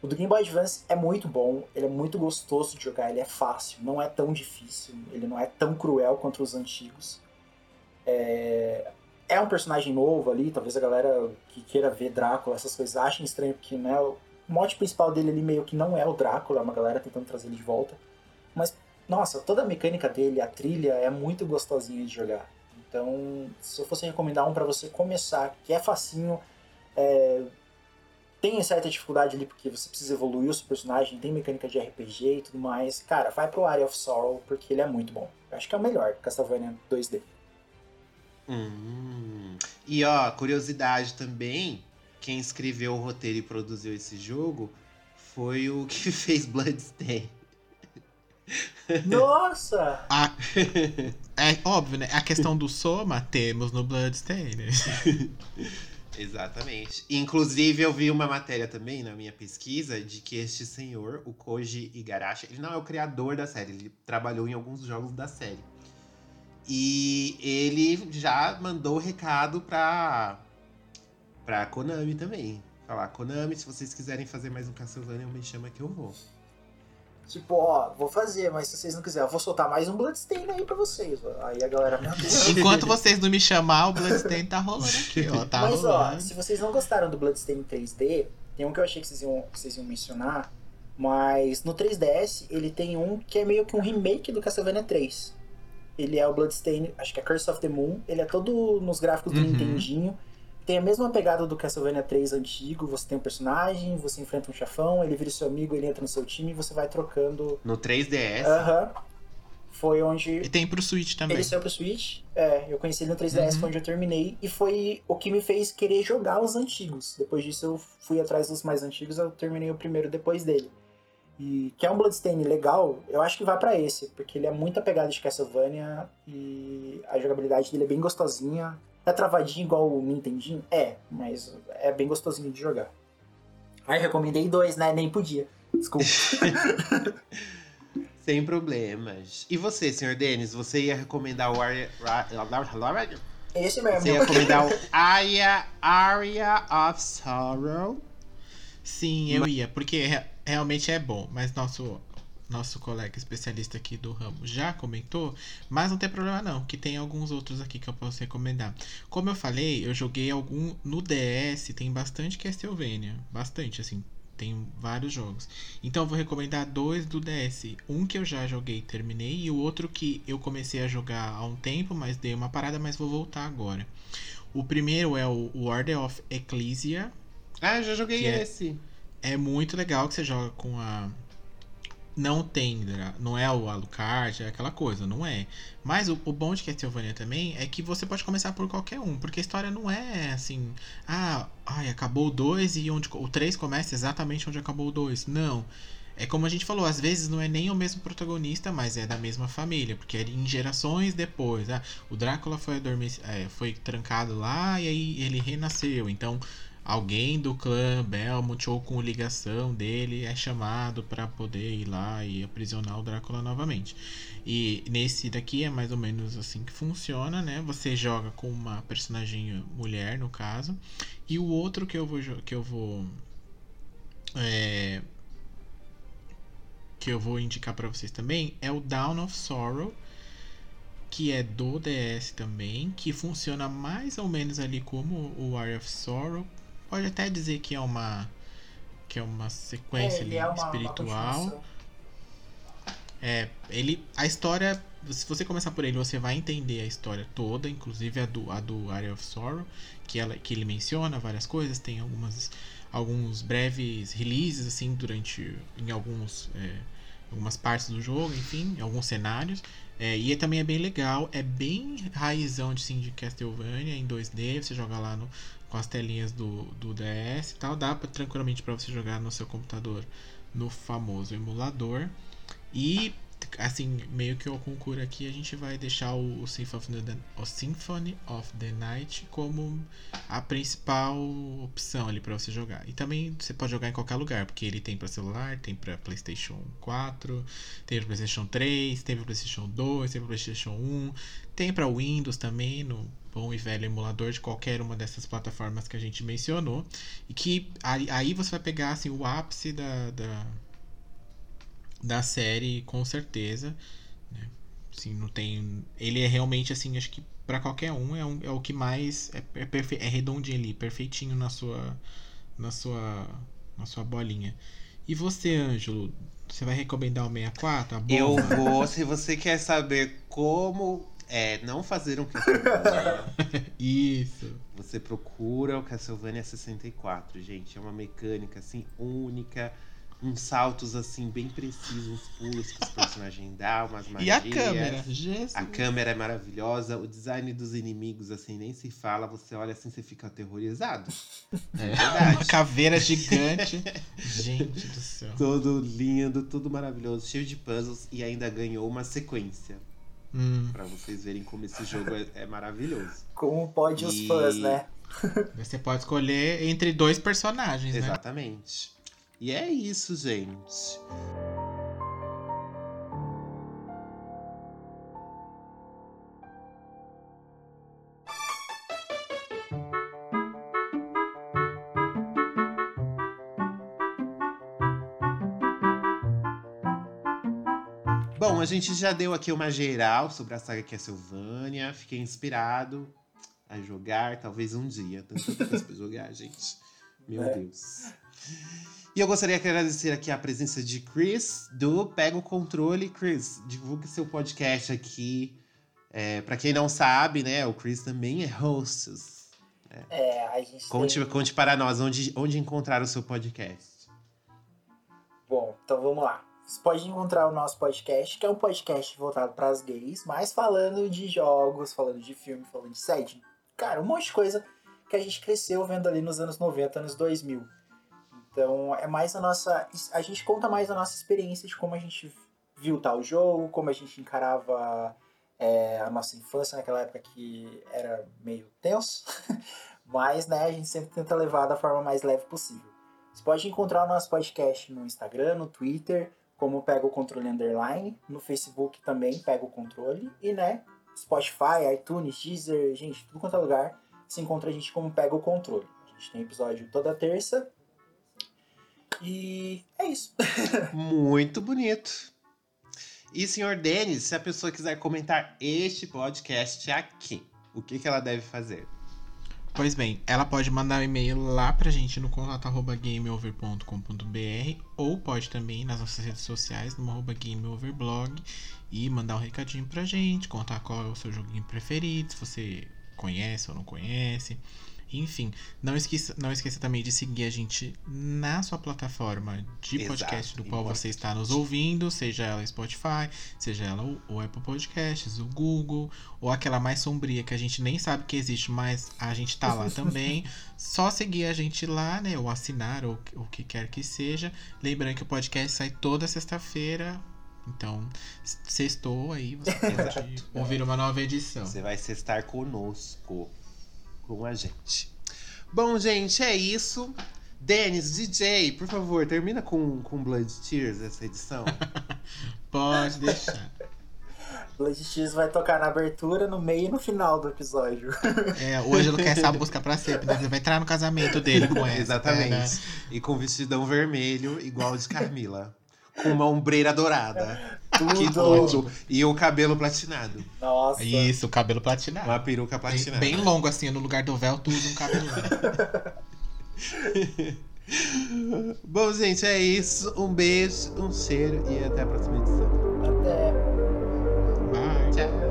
O do Game Boy Advance é muito bom, ele é muito gostoso de jogar, ele é fácil, não é tão difícil, ele não é tão cruel quanto os antigos. É, é um personagem novo ali, talvez a galera que queira ver Drácula, essas coisas, achem estranho, porque né, o mote principal dele ali meio que não é o Drácula, é uma galera tentando trazer ele de volta. Mas, nossa, toda a mecânica dele, a trilha, é muito gostosinha de jogar. Então, se eu fosse recomendar um pra você começar, que é facinho, é, tem certa dificuldade ali porque você precisa evoluir o seu personagem, tem mecânica de RPG e tudo mais. Cara, vai pro Area of Sorrow porque ele é muito bom. Eu acho que é o melhor Castlevania 2D. Hum. E ó, curiosidade também, quem escreveu o roteiro e produziu esse jogo foi o [LAUGHS] que fez Bloodstain. Nossa! A- [LAUGHS] É óbvio, né? A questão do Soma temos no Bloodstained. [LAUGHS] Exatamente. Inclusive, eu vi uma matéria também na minha pesquisa de que este senhor, o Koji Igarashi, ele não é o criador da série, ele trabalhou em alguns jogos da série. E ele já mandou recado pra, pra Konami também. Falar, Konami, se vocês quiserem fazer mais um Castlevania, me chama que eu vou. Tipo, ó, vou fazer, mas se vocês não quiserem, eu vou soltar mais um Bloodstain aí pra vocês. ó. Aí a galera, meu Deus. [LAUGHS] Enquanto vocês não me chamar, o Bloodstain tá rolando aqui, ó. Tá Mas ó, rolando. se vocês não gostaram do Bloodstain 3D, tem um que eu achei que vocês iam, que vocês iam mencionar, mas no 3DS ele tem um que é meio que um remake do Castlevania 3. Ele é o Bloodstain, acho que é Curse of the Moon, ele é todo nos gráficos do Uhum. Nintendinho. Tem a mesma pegada do Castlevania 3 antigo, você tem um personagem, você enfrenta um chefão, ele vira seu amigo, ele entra no seu time e você vai trocando. No 3DS. Aham. Foi onde E tem pro Switch também. ele saiu pro Switch. É, eu conheci ele no 3DS, Uhum. foi onde eu terminei. E foi o que me fez querer jogar os antigos. Depois disso eu fui atrás dos mais antigos, eu terminei o primeiro depois dele. E que é um Bloodstain legal, eu acho que vai pra esse, porque ele é muito apegado de Castlevania e a jogabilidade dele é bem gostosinha. É travadinho igual o Nintendinho? É, mas é bem gostosinho de jogar. Aí recomendei dois, né? Nem podia. Desculpa. [LAUGHS] Sem problemas. E você, senhor Denis, você ia recomendar o Aria... Esse mesmo. Você ia recomendar o Aria, Aria of Sorrow? Sim, eu ia, porque re- realmente é bom, mas nosso nosso colega especialista aqui do ramo já comentou, mas não tem problema não, que tem alguns outros aqui que eu posso recomendar. Como eu falei, eu joguei algum no DS, tem bastante Castlevania, bastante assim, tem vários jogos. Então eu vou recomendar dois do DS, um que eu já joguei e terminei e o outro que eu comecei a jogar há um tempo, mas dei uma parada, mas vou voltar agora. O primeiro é o Order of Ecclesia, Ah, eu já joguei é- esse. é muito legal que você joga com a. Não tem, dra- não é o Alucard, é aquela coisa, não é. Mas o, o bom de Castlevania também é que você pode começar por qualquer um, porque a história não é assim, ah, ai, acabou o 2 e onde o 3 começa exatamente onde acabou o 2. Não. É como a gente falou, às vezes não é nem o mesmo protagonista, mas é da mesma família, porque é em gerações depois. Ah, o Drácula foi, adormec- é, foi trancado lá e aí ele renasceu. Então, alguém do clã Belmont ou com ligação dele é chamado para poder ir lá e aprisionar o Drácula novamente. E nesse daqui é mais ou menos assim que funciona, né? Você joga com uma personagem mulher, no caso, e o outro que eu vou que eu vou é, que eu vou indicar para vocês também é o Down of Sorrow, que é do DS também, que funciona mais ou menos ali como o War of Sorrow. Pode até dizer que é uma que é uma sequência É, é uma- uma espiritual. continuação. É, ele. A história. Se você começar por ele, você vai entender a história toda, inclusive a do, a do Area of Sorrow, que, ela, que ele menciona várias coisas, tem algumas, alguns breves releases, assim, durante. em alguns. é, algumas partes do jogo, enfim, em alguns cenários. É, e também é bem legal, é bem raizão de, assim, de Castlevania em 2D, você joga lá no, com as telinhas do, do DS e tal, dá pra, tranquilamente para você jogar no seu computador no famoso emulador. E assim, meio que eu concuro aqui, a gente vai deixar o, o, Symphony, of the, o Symphony of the Night como a principal opção ali para você jogar. E também você pode jogar em qualquer lugar, porque ele tem para celular, tem para PlayStation 4, tem para PlayStation 3, tem para PlayStation 2, tem para PlayStation 1, tem para Windows também no bom e velho emulador de qualquer uma dessas plataformas que a gente mencionou. E que aí, você vai pegar assim o ápice da, da da série, com certeza. Né? Assim, não tem. Ele é realmente assim, acho que para qualquer um é, um é, o que mais é, é, perfe... é redondinho ali, perfeitinho na sua na sua na sua bolinha. E você, Ângelo, você vai recomendar o 64? A? Eu vou, se você quer saber como é, não fazer um [LAUGHS] Castlevania. Isso. Você procura o Castlevania 64, gente. É uma mecânica assim única uns saltos assim bem precisos, uns pulos que os personagens dão, umas magias. E a câmera, Jesus. A câmera é maravilhosa, o design dos inimigos assim nem se fala, você olha assim você fica aterrorizado. [LAUGHS] É, uma caveira gigante. [LAUGHS] Gente do céu. Todo lindo, tudo maravilhoso, cheio de puzzles e ainda ganhou uma sequência. Hum. Pra vocês verem como esse jogo é, é maravilhoso. Como pode os E- fãs, né? [LAUGHS] Você pode escolher entre dois personagens, né? Exatamente. E é isso, gente. A gente já deu aqui uma geral sobre a saga Castlevania. Fiquei inspirado a jogar, talvez um dia. Tanto pra jogar, [LAUGHS] gente. Meu É. Deus. E eu gostaria de agradecer aqui a presença de Chris, do Pega o Controle. Chris, divulgue seu podcast aqui. É, para quem não sabe, né, o Chris também é hostess. É, a gente Conte, tem... conte para nós onde, onde encontrar o seu podcast. Bom, então vamos lá. Você pode encontrar o nosso podcast, que é um podcast voltado para as gays, mas falando de jogos, falando de filme, falando de série. Cara, um monte de coisa que a gente cresceu vendo ali nos anos 90, anos 2000. Então, é mais a nossa. A gente conta mais a nossa experiência de como a gente viu tal jogo, como a gente encarava é, a nossa infância naquela época que era meio tenso. [LAUGHS] Mas, né, a gente sempre tenta levar da forma mais leve possível. Você pode encontrar o nosso podcast no Instagram, no Twitter, como Pega o Controle Underline, no Facebook também Pega o Controle, e né, Spotify, iTunes, Deezer, gente, tudo quanto é lugar, se encontra a gente como Pega o Controle. A gente tem episódio toda terça. E é isso. [LAUGHS] Muito bonito. E, senhor Denis, se a pessoa quiser comentar este podcast aqui, o que, que ela deve fazer? Pois bem, ela pode mandar um e-mail lá pra gente no contato arroba gameover.com.br ou pode também nas nossas redes sociais, no arroba gameoverblog e mandar um recadinho pra gente, contar qual é o seu joguinho preferido, se você conhece ou não conhece. Enfim, não esqueça, não esqueça também de seguir a gente na sua plataforma de Exato, podcast do qual você está nos ouvindo, seja ela Spotify, seja ela o, o Apple Podcasts, o Google, ou aquela mais sombria que a gente nem sabe que existe, mas a gente tá lá [LAUGHS] também. Só seguir a gente lá, né? Ou assinar, ou o que quer que seja. Lembrando que o podcast sai toda sexta-feira. Então, sextou aí, você pode [LAUGHS] ouvir uma nova edição. Você vai estar conosco, com a gente. Bom, gente, é isso. Denis, DJ, por favor, termina com, com Blood Tears essa edição. [LAUGHS] Pode deixar. Blood Tears vai tocar na abertura, no meio e no final do episódio. É, hoje ele quer essa [LAUGHS] música pra sempre, né? Ele vai entrar no casamento dele com essa. Exatamente. né? E com vestidão vermelho, igual o de Camila com uma ombreira dourada. Que tudo. E o cabelo platinado. Nossa. Isso, o cabelo platinado. Uma peruca platinada. Bem, bem longo, assim, no lugar do véu, tudo um cabelo. [LAUGHS] Bom, gente, é isso. Um beijo, um cheiro e até a próxima edição. Até. Bye. Tchau.